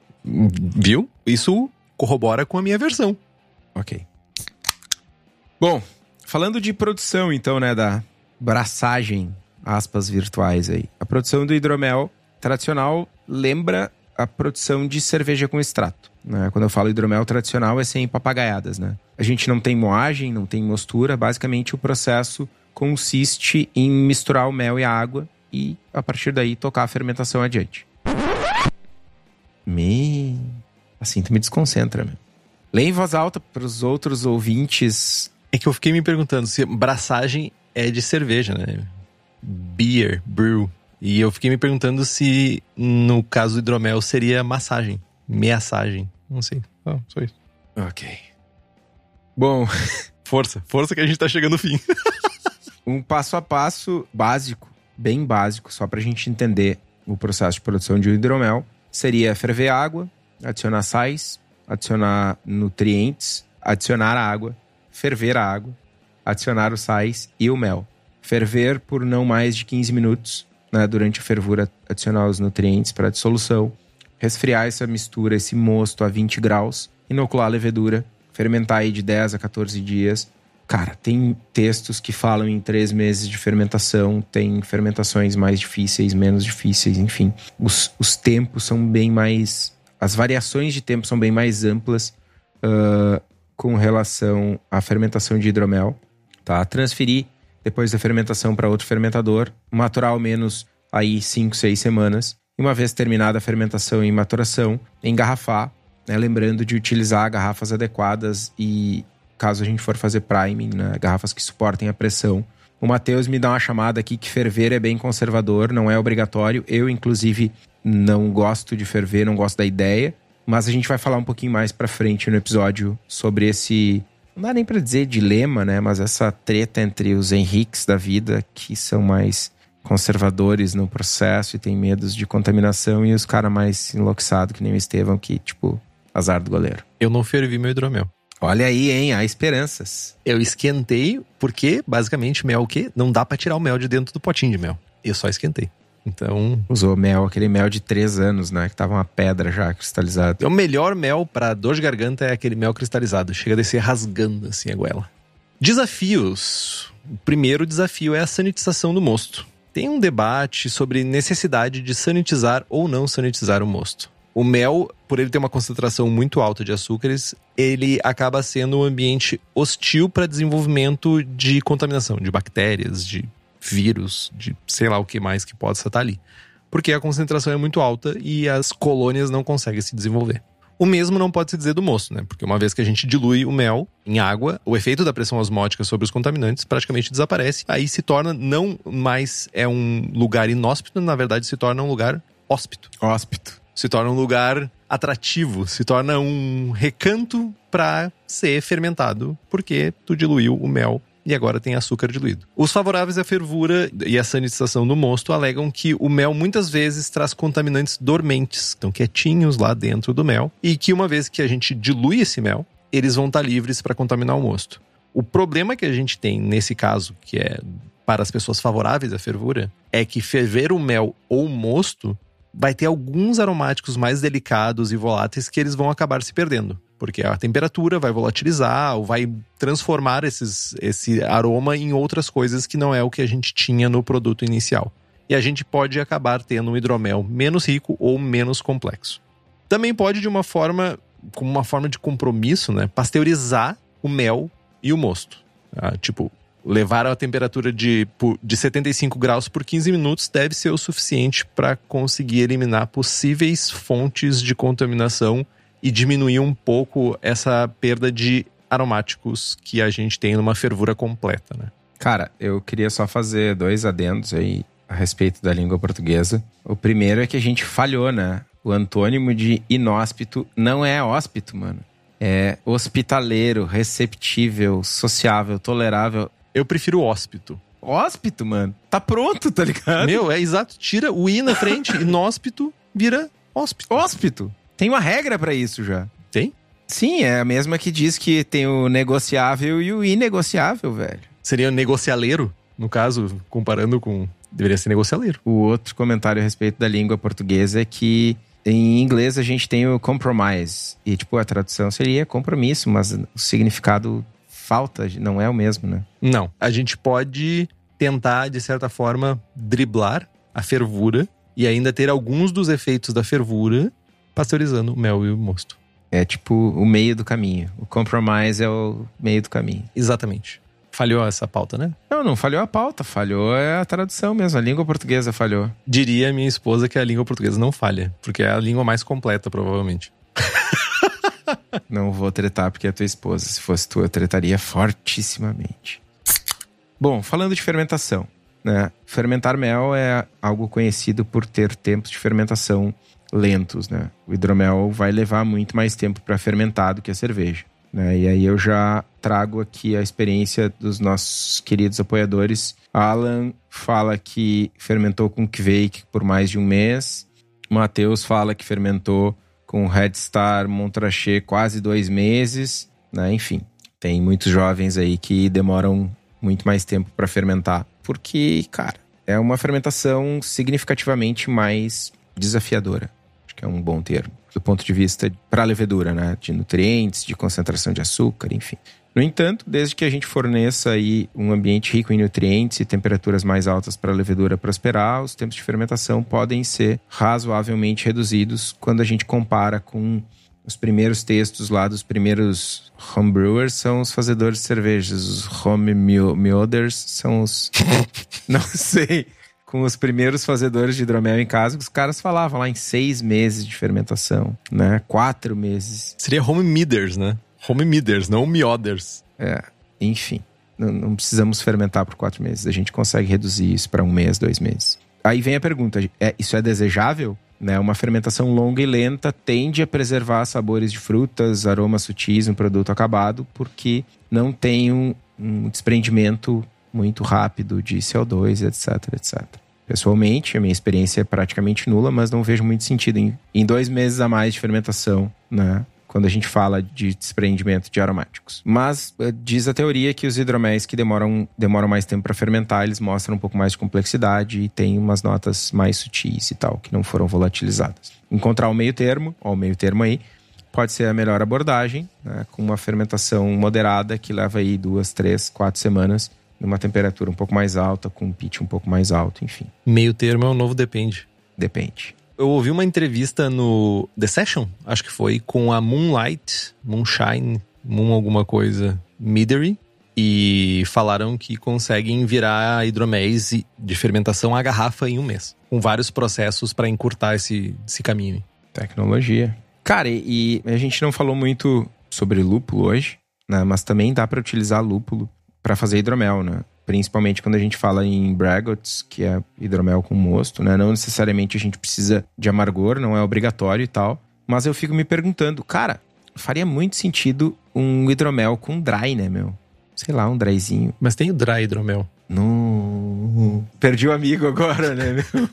Viu? Isso corrobora com a minha versão. Ok. Bom, falando de produção, então, né, da braçagem, aspas virtuais aí. A produção do hidromel tradicional lembra a produção de cerveja com extrato. Né? Quando eu falo hidromel tradicional, é sem papagaiadas, né? A gente não tem moagem, não tem mostura. Basicamente, o processo consiste em misturar o mel e a água e, a partir daí, tocar a fermentação adiante. Me. Assim tu me desconcentra, meu. Leia em voz alta para os outros ouvintes. É que eu fiquei me perguntando se braçagem é de cerveja, né? Beer, brew. E eu fiquei me perguntando se, no caso do hidromel, seria massagem, meaçagem. Não sei. Ah, só isso. Ok. Bom, força. Força que a gente tá chegando no fim. um passo a passo básico, bem básico, só pra gente entender o processo de produção de um hidromel seria ferver água, adicionar sais, adicionar nutrientes, adicionar a água, ferver a água, adicionar os sais e o mel. Ferver por não mais de 15 minutos, né, durante a fervura adicionar os nutrientes para a dissolução, resfriar essa mistura, esse mosto a 20 graus, inocular a levedura, fermentar aí de 10 a 14 dias, Cara, tem textos que falam em três meses de fermentação, tem fermentações mais difíceis, menos difíceis, enfim. Os, os tempos são bem mais. As variações de tempo são bem mais amplas uh, com relação à fermentação de hidromel. Tá? Transferir depois da fermentação para outro fermentador, maturar ao menos aí 5, 6 semanas. E uma vez terminada a fermentação e maturação, engarrafar, né? lembrando de utilizar garrafas adequadas e caso a gente for fazer priming, né? Garrafas que suportem a pressão. O Matheus me dá uma chamada aqui que ferver é bem conservador, não é obrigatório. Eu, inclusive, não gosto de ferver, não gosto da ideia. Mas a gente vai falar um pouquinho mais pra frente no episódio sobre esse. Não dá nem pra dizer dilema, né? Mas essa treta entre os Henriques da vida, que são mais conservadores no processo e têm medos de contaminação, e os caras mais enlouçados, que nem o Estevão, que, tipo, azar do goleiro. Eu não fervi meu hidromel. Olha aí, hein? Há esperanças. Eu esquentei porque, basicamente, mel o quê? Não dá para tirar o mel de dentro do potinho de mel. Eu só esquentei. Então. Usou mel, aquele mel de três anos, né? Que tava uma pedra já cristalizada. O melhor mel para dor de garganta é aquele mel cristalizado. Chega a descer rasgando assim a goela. Desafios. O primeiro desafio é a sanitização do mosto. Tem um debate sobre necessidade de sanitizar ou não sanitizar o mosto. O mel, por ele ter uma concentração muito alta de açúcares, ele acaba sendo um ambiente hostil para desenvolvimento de contaminação, de bactérias, de vírus, de sei lá o que mais que possa estar ali. Porque a concentração é muito alta e as colônias não conseguem se desenvolver. O mesmo não pode se dizer do moço, né? Porque uma vez que a gente dilui o mel em água, o efeito da pressão osmótica sobre os contaminantes praticamente desaparece. Aí se torna não mais é um lugar inóspito, na verdade se torna um lugar hóspito. Hóspito se torna um lugar atrativo, se torna um recanto para ser fermentado, porque tu diluiu o mel e agora tem açúcar diluído. Os favoráveis à fervura e à sanitização do mosto alegam que o mel muitas vezes traz contaminantes dormentes, estão quietinhos lá dentro do mel, e que uma vez que a gente dilui esse mel, eles vão estar livres para contaminar o mosto. O problema que a gente tem nesse caso, que é para as pessoas favoráveis à fervura, é que ferver o mel ou o mosto vai ter alguns aromáticos mais delicados e voláteis que eles vão acabar se perdendo. Porque a temperatura vai volatilizar ou vai transformar esses, esse aroma em outras coisas que não é o que a gente tinha no produto inicial. E a gente pode acabar tendo um hidromel menos rico ou menos complexo. Também pode, de uma forma como uma forma de compromisso, né, pasteurizar o mel e o mosto. Ah, tipo, levar a temperatura de, de 75 graus por 15 minutos deve ser o suficiente para conseguir eliminar possíveis fontes de contaminação e diminuir um pouco essa perda de aromáticos que a gente tem numa fervura completa, né? Cara, eu queria só fazer dois adendos aí a respeito da língua portuguesa. O primeiro é que a gente falhou, né? O antônimo de inóspito não é hóspito, mano. É hospitaleiro, receptível, sociável, tolerável. Eu prefiro hóspito. Hóspito, mano? Tá pronto, tá ligado? Meu, é exato. Tira o i na frente, inóspito vira hóspito. Hóspito. Tem uma regra para isso já. Tem? Sim, é a mesma que diz que tem o negociável e o inegociável, velho. Seria negocialeiro, no caso, comparando com. Deveria ser negocialeiro. O outro comentário a respeito da língua portuguesa é que em inglês a gente tem o compromise. E, tipo, a tradução seria compromisso, mas o significado falta, não é o mesmo, né? Não. A gente pode tentar, de certa forma, driblar a fervura e ainda ter alguns dos efeitos da fervura pasteurizando o mel e o mosto. É tipo o meio do caminho. O compromise é o meio do caminho. Exatamente. Falhou essa pauta, né? Não, não falhou a pauta, falhou a tradução mesmo. A língua portuguesa falhou. Diria minha esposa que a língua portuguesa não falha, porque é a língua mais completa, provavelmente. não vou tretar porque é tua esposa. Se fosse tu, eu tretaria fortissimamente. Bom, falando de fermentação, né? Fermentar mel é algo conhecido por ter tempos de fermentação lentos, né? O hidromel vai levar muito mais tempo para fermentar do que a cerveja. Né? E aí eu já trago aqui a experiência dos nossos queridos apoiadores. Alan fala que fermentou com Kvake por mais de um mês. Matheus fala que fermentou com Red Star Montrachet quase dois meses. Né? Enfim, tem muitos jovens aí que demoram muito mais tempo para fermentar. Porque, cara, é uma fermentação significativamente mais desafiadora que é um bom termo, do ponto de vista para a levedura, né? De nutrientes, de concentração de açúcar, enfim. No entanto, desde que a gente forneça aí um ambiente rico em nutrientes e temperaturas mais altas para a levedura prosperar, os tempos de fermentação podem ser razoavelmente reduzidos quando a gente compara com os primeiros textos lá dos primeiros homebrewers são os fazedores de cervejas, os home meoders são os não sei com os primeiros fazedores de hidromel em casa, os caras falavam lá em seis meses de fermentação, né? Quatro meses. Seria home miders, né? Home miders, não mioders. É, enfim. Não, não, precisamos fermentar por quatro meses. A gente consegue reduzir isso para um mês, dois meses. Aí vem a pergunta: é, isso é desejável? Né? Uma fermentação longa e lenta tende a preservar sabores de frutas, aromas sutis no produto acabado, porque não tem um, um desprendimento muito rápido de CO2, etc, etc. Pessoalmente, a minha experiência é praticamente nula, mas não vejo muito sentido em, em dois meses a mais de fermentação, né? Quando a gente fala de desprendimento de aromáticos. Mas eh, diz a teoria que os hidroméis que demoram, demoram mais tempo para fermentar, eles mostram um pouco mais de complexidade e tem umas notas mais sutis e tal, que não foram volatilizadas. Encontrar o meio termo, ó, o meio termo aí, pode ser a melhor abordagem, né? com uma fermentação moderada que leva aí duas, três, quatro semanas numa temperatura um pouco mais alta, com um pitch um pouco mais alto, enfim. Meio termo é um novo depende. Depende. Eu ouvi uma entrevista no The Session, acho que foi, com a Moonlight, Moonshine, Moon alguma coisa, Midery, e falaram que conseguem virar hidroméis de fermentação à garrafa em um mês, com vários processos para encurtar esse, esse caminho. Tecnologia. Cara, e a gente não falou muito sobre lúpulo hoje, né? Mas também dá para utilizar lúpulo para fazer hidromel, né? Principalmente quando a gente fala em braggots, que é hidromel com mosto, né? Não necessariamente a gente precisa de amargor, não é obrigatório e tal. Mas eu fico me perguntando, cara, faria muito sentido um hidromel com dry, né, meu? Sei lá, um dryzinho. Mas tem o dry hidromel. Não. Perdi o amigo agora, né, meu?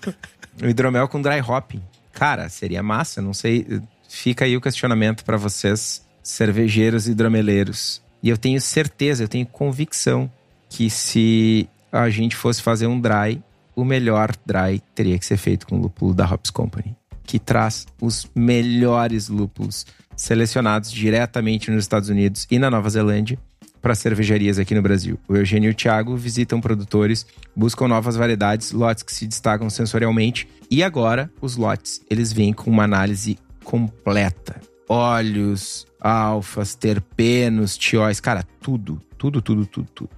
o hidromel com dry hopping. Cara, seria massa, não sei. Fica aí o questionamento para vocês, cervejeiros e hidromeleiros. E eu tenho certeza, eu tenho convicção que se a gente fosse fazer um dry, o melhor dry teria que ser feito com o lúpulo da Hops Company, que traz os melhores lúpulos selecionados diretamente nos Estados Unidos e na Nova Zelândia para cervejarias aqui no Brasil. O Eugênio e o Thiago visitam produtores, buscam novas variedades, lotes que se destacam sensorialmente e agora os lotes, eles vêm com uma análise completa óleos, alfas, terpenos, tióis, cara, tudo, tudo, tudo, tudo, tudo.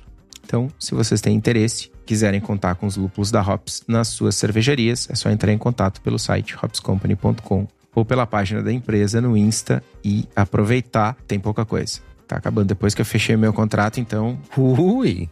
Então, se vocês têm interesse, quiserem contar com os lúpulos da Hops nas suas cervejarias, é só entrar em contato pelo site hopscompany.com ou pela página da empresa no Insta e aproveitar. Tem pouca coisa. Tá acabando depois que eu fechei meu contrato, então. Ui!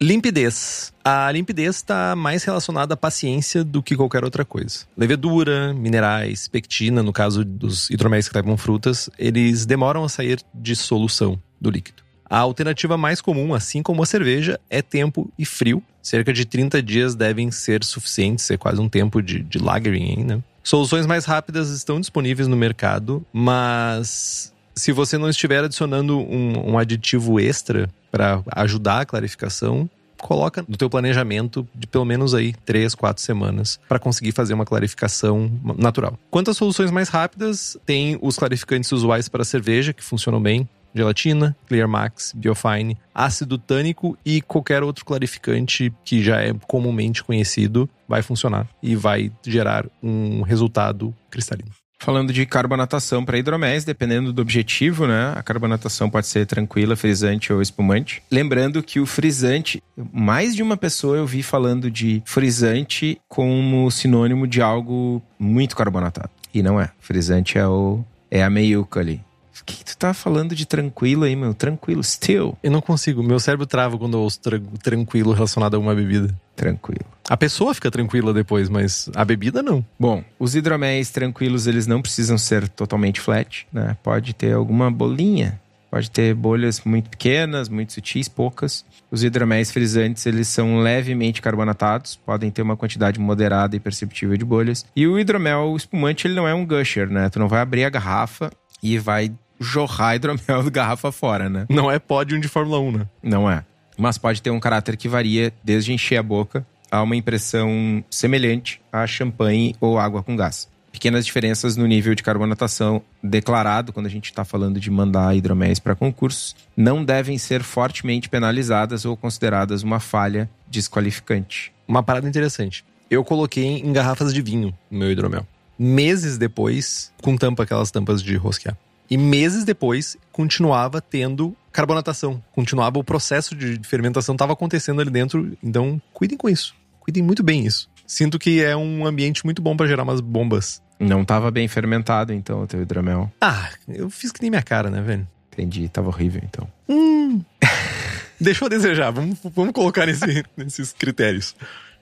Limpidez. A limpidez está mais relacionada à paciência do que qualquer outra coisa. Levedura, minerais, pectina, no caso dos hidroméis que levam frutas, eles demoram a sair de solução do líquido. A alternativa mais comum, assim como a cerveja, é tempo e frio. Cerca de 30 dias devem ser suficientes, é quase um tempo de, de lagering, né? Soluções mais rápidas estão disponíveis no mercado, mas se você não estiver adicionando um, um aditivo extra para ajudar a clarificação, coloca no teu planejamento de pelo menos aí três, quatro semanas para conseguir fazer uma clarificação natural. Quanto às soluções mais rápidas, tem os clarificantes usuais para cerveja que funcionam bem, gelatina, Clear Max, Biofine, ácido tânico e qualquer outro clarificante que já é comumente conhecido vai funcionar e vai gerar um resultado cristalino. Falando de carbonatação para hidroméis, dependendo do objetivo, né? A carbonatação pode ser tranquila, frisante ou espumante. Lembrando que o frisante, mais de uma pessoa eu vi falando de frisante como sinônimo de algo muito carbonatado. E não é. Frisante é o é a meiuca ali. O que, que tu tá falando de tranquilo aí, meu? Tranquilo, still. Eu não consigo. Meu cérebro trava quando eu ouço tra tranquilo relacionado a uma bebida. Tranquilo. A pessoa fica tranquila depois, mas a bebida não. Bom, os hidroméis tranquilos, eles não precisam ser totalmente flat, né? Pode ter alguma bolinha. Pode ter bolhas muito pequenas, muito sutis, poucas. Os hidroméis frisantes, eles são levemente carbonatados, podem ter uma quantidade moderada e perceptível de bolhas. E o hidromel espumante, ele não é um gusher, né? Tu não vai abrir a garrafa e vai jorrar hidromel da garrafa fora, né? Não é pódio de Fórmula 1, né? Não é. Mas pode ter um caráter que varia desde encher a boca a uma impressão semelhante a champanhe ou água com gás. Pequenas diferenças no nível de carbonatação declarado quando a gente está falando de mandar hidroméis para concursos não devem ser fortemente penalizadas ou consideradas uma falha desqualificante. Uma parada interessante. Eu coloquei em garrafas de vinho no meu hidromel. Meses depois, com tampa, aquelas tampas de rosquear. E meses depois, continuava tendo carbonatação. Continuava o processo de fermentação, estava acontecendo ali dentro. Então, cuidem com isso. Cuidem muito bem isso. Sinto que é um ambiente muito bom para gerar umas bombas. Não estava bem fermentado, então, o teu hidromel. Ah, eu fiz que nem minha cara, né, velho? Entendi, tava horrível, então. Hum. Deixou a desejar. Vamos, vamos colocar nesse, nesses critérios.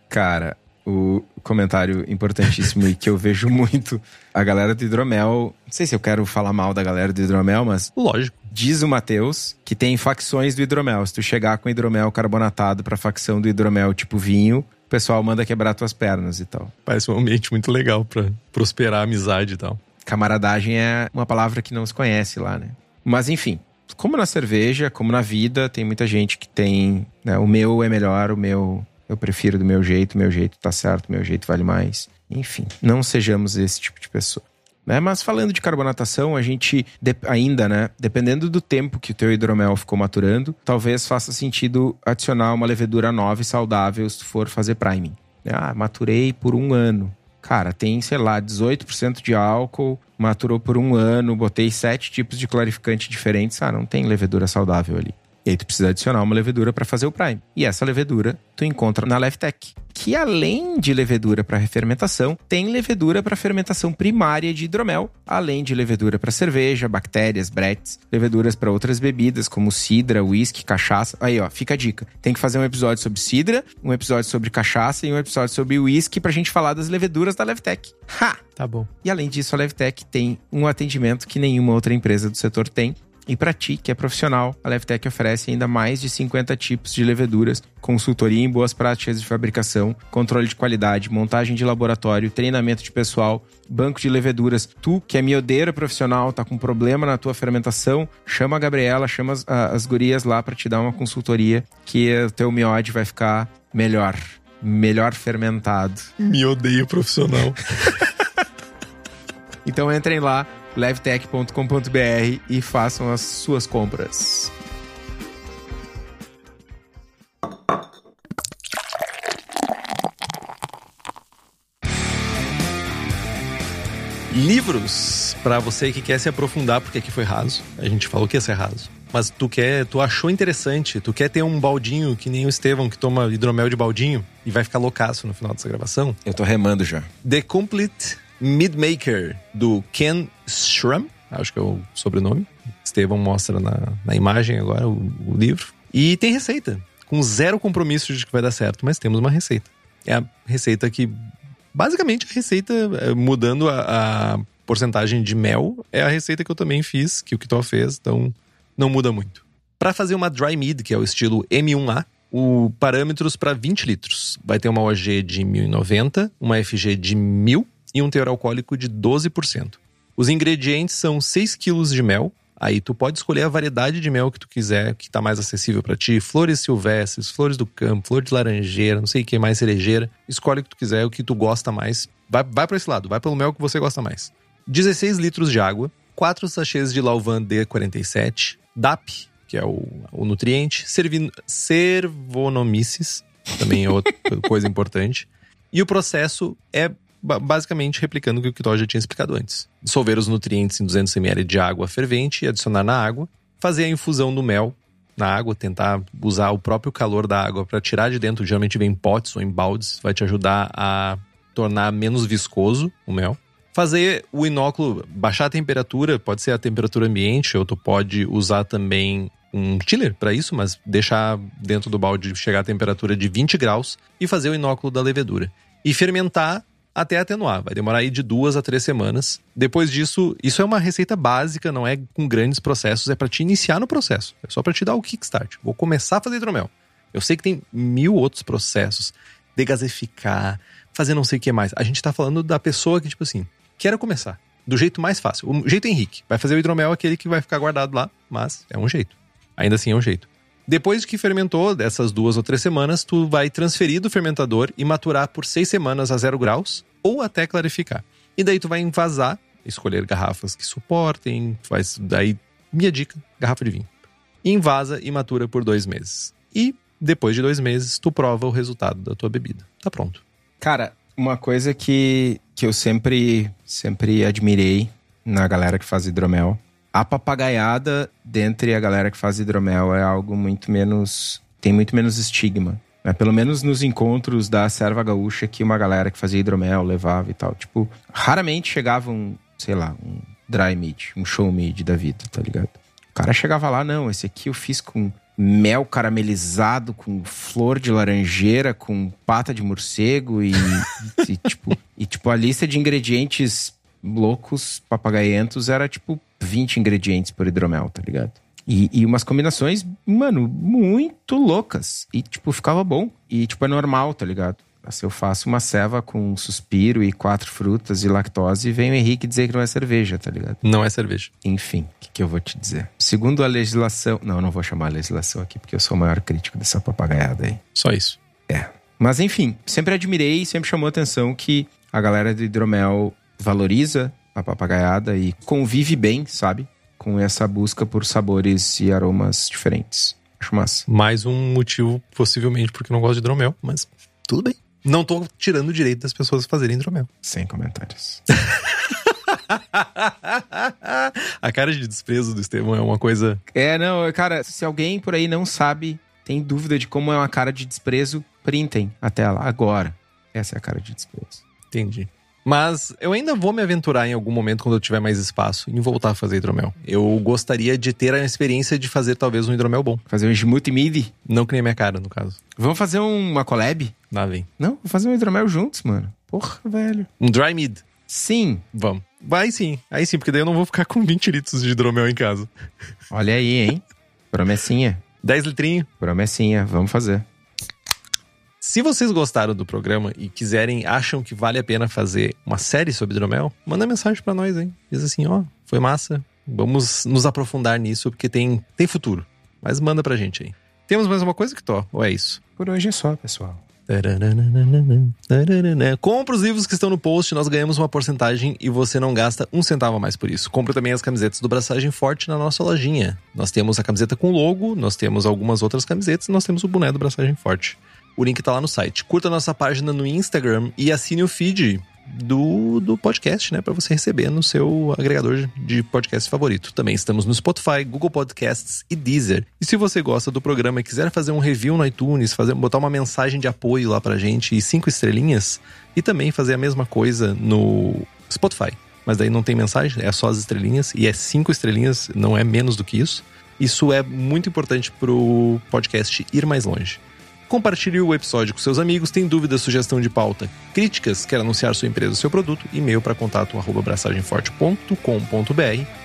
Cara, o comentário importantíssimo e que eu vejo muito. A galera do hidromel. Não sei se eu quero falar mal da galera do hidromel, mas. Lógico. Diz o Matheus que tem facções do hidromel. Se tu chegar com hidromel carbonatado pra facção do hidromel tipo vinho, o pessoal manda quebrar tuas pernas e tal. Parece um ambiente muito legal para prosperar a amizade e tal. Camaradagem é uma palavra que não se conhece lá, né? Mas enfim, como na cerveja, como na vida, tem muita gente que tem. Né, o meu é melhor, o meu eu prefiro do meu jeito, meu jeito tá certo, meu jeito vale mais. Enfim, não sejamos esse tipo de pessoa. Né? Mas falando de carbonatação, a gente ainda, né? Dependendo do tempo que o teu hidromel ficou maturando, talvez faça sentido adicionar uma levedura nova e saudável se tu for fazer priming. Ah, maturei por um ano. Cara, tem, sei lá, 18% de álcool, maturou por um ano, botei sete tipos de clarificante diferentes. Ah, não tem levedura saudável ali. E aí tu precisa adicionar uma levedura para fazer o prime. E essa levedura tu encontra na Levtech, que além de levedura para refermentação, tem levedura para fermentação primária de hidromel, além de levedura para cerveja, bactérias, bretes, leveduras para outras bebidas como cidra, whisky, cachaça. Aí, ó, fica a dica. Tem que fazer um episódio sobre cidra, um episódio sobre cachaça e um episódio sobre whisky pra gente falar das leveduras da Levtech. Ha! Tá bom. E além disso, a Levtech tem um atendimento que nenhuma outra empresa do setor tem, e para ti, que é profissional, a Levtech oferece ainda mais de 50 tipos de leveduras, consultoria em boas práticas de fabricação, controle de qualidade, montagem de laboratório, treinamento de pessoal, banco de leveduras. Tu, que é miodeira profissional, tá com problema na tua fermentação, chama a Gabriela, chama as, as gurias lá para te dar uma consultoria que o teu miode vai ficar melhor, melhor fermentado. Me odeio profissional. então entrem lá levtech.com.br e façam as suas compras. Livros, para você que quer se aprofundar, porque aqui foi raso. A gente falou que ia ser raso. Mas tu quer, tu achou interessante, tu quer ter um baldinho que nem o Estevão, que toma hidromel de baldinho e vai ficar loucaço no final dessa gravação. Eu tô remando já. The Complete Midmaker, do Ken Schramm, acho que é o sobrenome. Estevão mostra na, na imagem agora o, o livro. E tem receita, com zero compromisso de que vai dar certo, mas temos uma receita. É a receita que, basicamente, a receita, eh, mudando a, a porcentagem de mel, é a receita que eu também fiz, que o Kitó fez, então não muda muito. Para fazer uma dry mid, que é o estilo M1A, o parâmetros para 20 litros. Vai ter uma OG de 1090, uma FG de 1000 e um teor alcoólico de 12%. Os ingredientes são 6 kg de mel. Aí tu pode escolher a variedade de mel que tu quiser, que tá mais acessível para ti. Flores silvestres, flores do campo, flor de laranjeira, não sei o que mais, cerejeira. Escolhe o que tu quiser, o que tu gosta mais. Vai, vai para esse lado, vai pelo mel que você gosta mais. 16 litros de água, 4 sachês de Lauvan D47, DAP, que é o, o nutriente, Servin, Servonomices, também é outra coisa importante. E o processo é basicamente replicando o que o Kitó já tinha explicado antes. Dissolver os nutrientes em 200 ml de água fervente e adicionar na água. Fazer a infusão do mel na água, tentar usar o próprio calor da água para tirar de dentro. Geralmente vem em potes ou em baldes, vai te ajudar a tornar menos viscoso o mel. Fazer o inóculo, baixar a temperatura, pode ser a temperatura ambiente, ou tu pode usar também um chiller para isso, mas deixar dentro do balde chegar a temperatura de 20 graus e fazer o inóculo da levedura. E fermentar até atenuar. Vai demorar aí de duas a três semanas. Depois disso, isso é uma receita básica, não é com grandes processos, é para te iniciar no processo. É só para te dar o kickstart. Vou começar a fazer hidromel. Eu sei que tem mil outros processos. Degasificar, fazer não sei o que mais. A gente tá falando da pessoa que, tipo assim, quero começar. Do jeito mais fácil. O jeito Henrique. Vai fazer o hidromel aquele que vai ficar guardado lá, mas é um jeito. Ainda assim é um jeito. Depois que fermentou, dessas duas ou três semanas, tu vai transferir do fermentador e maturar por seis semanas a zero graus ou até clarificar. E daí tu vai envasar, escolher garrafas que suportem, faz daí minha dica, garrafa de vinho. Invasa e matura por dois meses. E depois de dois meses, tu prova o resultado da tua bebida. Tá pronto. Cara, uma coisa que, que eu sempre, sempre admirei na galera que faz hidromel a papagaiada dentre a galera que faz hidromel é algo muito menos. tem muito menos estigma. Né? Pelo menos nos encontros da serva gaúcha que uma galera que fazia hidromel levava e tal. Tipo, raramente chegava um, sei lá, um dry meat, um show meat da vida, tá ligado? O cara chegava lá, não, esse aqui eu fiz com mel caramelizado, com flor de laranjeira, com pata de morcego e, e tipo, e tipo a lista de ingredientes loucos, papagaientos, era tipo 20 ingredientes por hidromel, tá ligado? E, e, umas combinações, mano, muito loucas. E, tipo, ficava bom. E, tipo, é normal, tá ligado? Se eu faço uma ceva com suspiro e quatro frutas e lactose, vem o Henrique dizer que não é cerveja, tá ligado? Não é cerveja. Enfim, o que, que, eu vou te dizer? Segundo a legislação. Não, não vou chamar a legislação aqui, porque eu sou o maior crítico dessa papagaiada aí. Só isso. É. Mas, enfim, sempre admirei e sempre chamou atenção que a galera do hidromel valoriza a papagaiada e convive bem, sabe? Com essa busca por sabores e aromas diferentes. Acho massa. Mais um motivo, possivelmente, porque eu não gosto de hidromel, mas tudo bem. Não tô tirando o direito das pessoas fazerem hidromel. Sem comentários. a cara de desprezo do Estevão é uma coisa. É, não, cara, se alguém por aí não sabe, tem dúvida de como é uma cara de desprezo, printem a tela agora. Essa é a cara de desprezo. Entendi. Mas eu ainda vou me aventurar em algum momento, quando eu tiver mais espaço, em voltar a fazer hidromel. Eu gostaria de ter a experiência de fazer talvez um hidromel bom. Fazer um smoothie midi? Não que nem minha cara, no caso. Vamos fazer uma collab? Lá vem. Não, vamos fazer um hidromel juntos, mano. Porra, velho. Um dry mid? Sim. Vamos. Vai sim. Aí sim, porque daí eu não vou ficar com 20 litros de hidromel em casa. Olha aí, hein? Promessinha. 10 litrinhos? Promessinha, vamos fazer. Se vocês gostaram do programa e quiserem, acham que vale a pena fazer uma série sobre hidromel, manda mensagem para nós, hein? Diz assim, ó, foi massa, vamos nos aprofundar nisso porque tem, tem futuro. Mas manda pra gente aí. Temos mais uma coisa que tô? Ou é isso? Por hoje é só, pessoal. Compre os livros que estão no post, nós ganhamos uma porcentagem e você não gasta um centavo a mais por isso. Compre também as camisetas do Braçagem Forte na nossa lojinha. Nós temos a camiseta com logo, nós temos algumas outras camisetas e nós temos o boné do Braçagem Forte. O link tá lá no site. Curta nossa página no Instagram e assine o feed do, do podcast, né? Para você receber no seu agregador de podcast favorito. Também estamos no Spotify, Google Podcasts e Deezer. E se você gosta do programa e quiser fazer um review no iTunes, fazer, botar uma mensagem de apoio lá pra gente e cinco estrelinhas, e também fazer a mesma coisa no Spotify. Mas daí não tem mensagem, é só as estrelinhas, e é cinco estrelinhas, não é menos do que isso. Isso é muito importante pro podcast ir mais longe. Compartilhe o episódio com seus amigos. Tem dúvida, sugestão de pauta, críticas, quer anunciar sua empresa ou seu produto? E-mail para contato arroba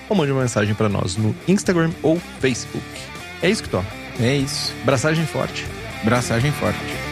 ou mande uma mensagem para nós no Instagram ou Facebook. É isso que toca. É isso. Braçagem forte. Braçagem forte.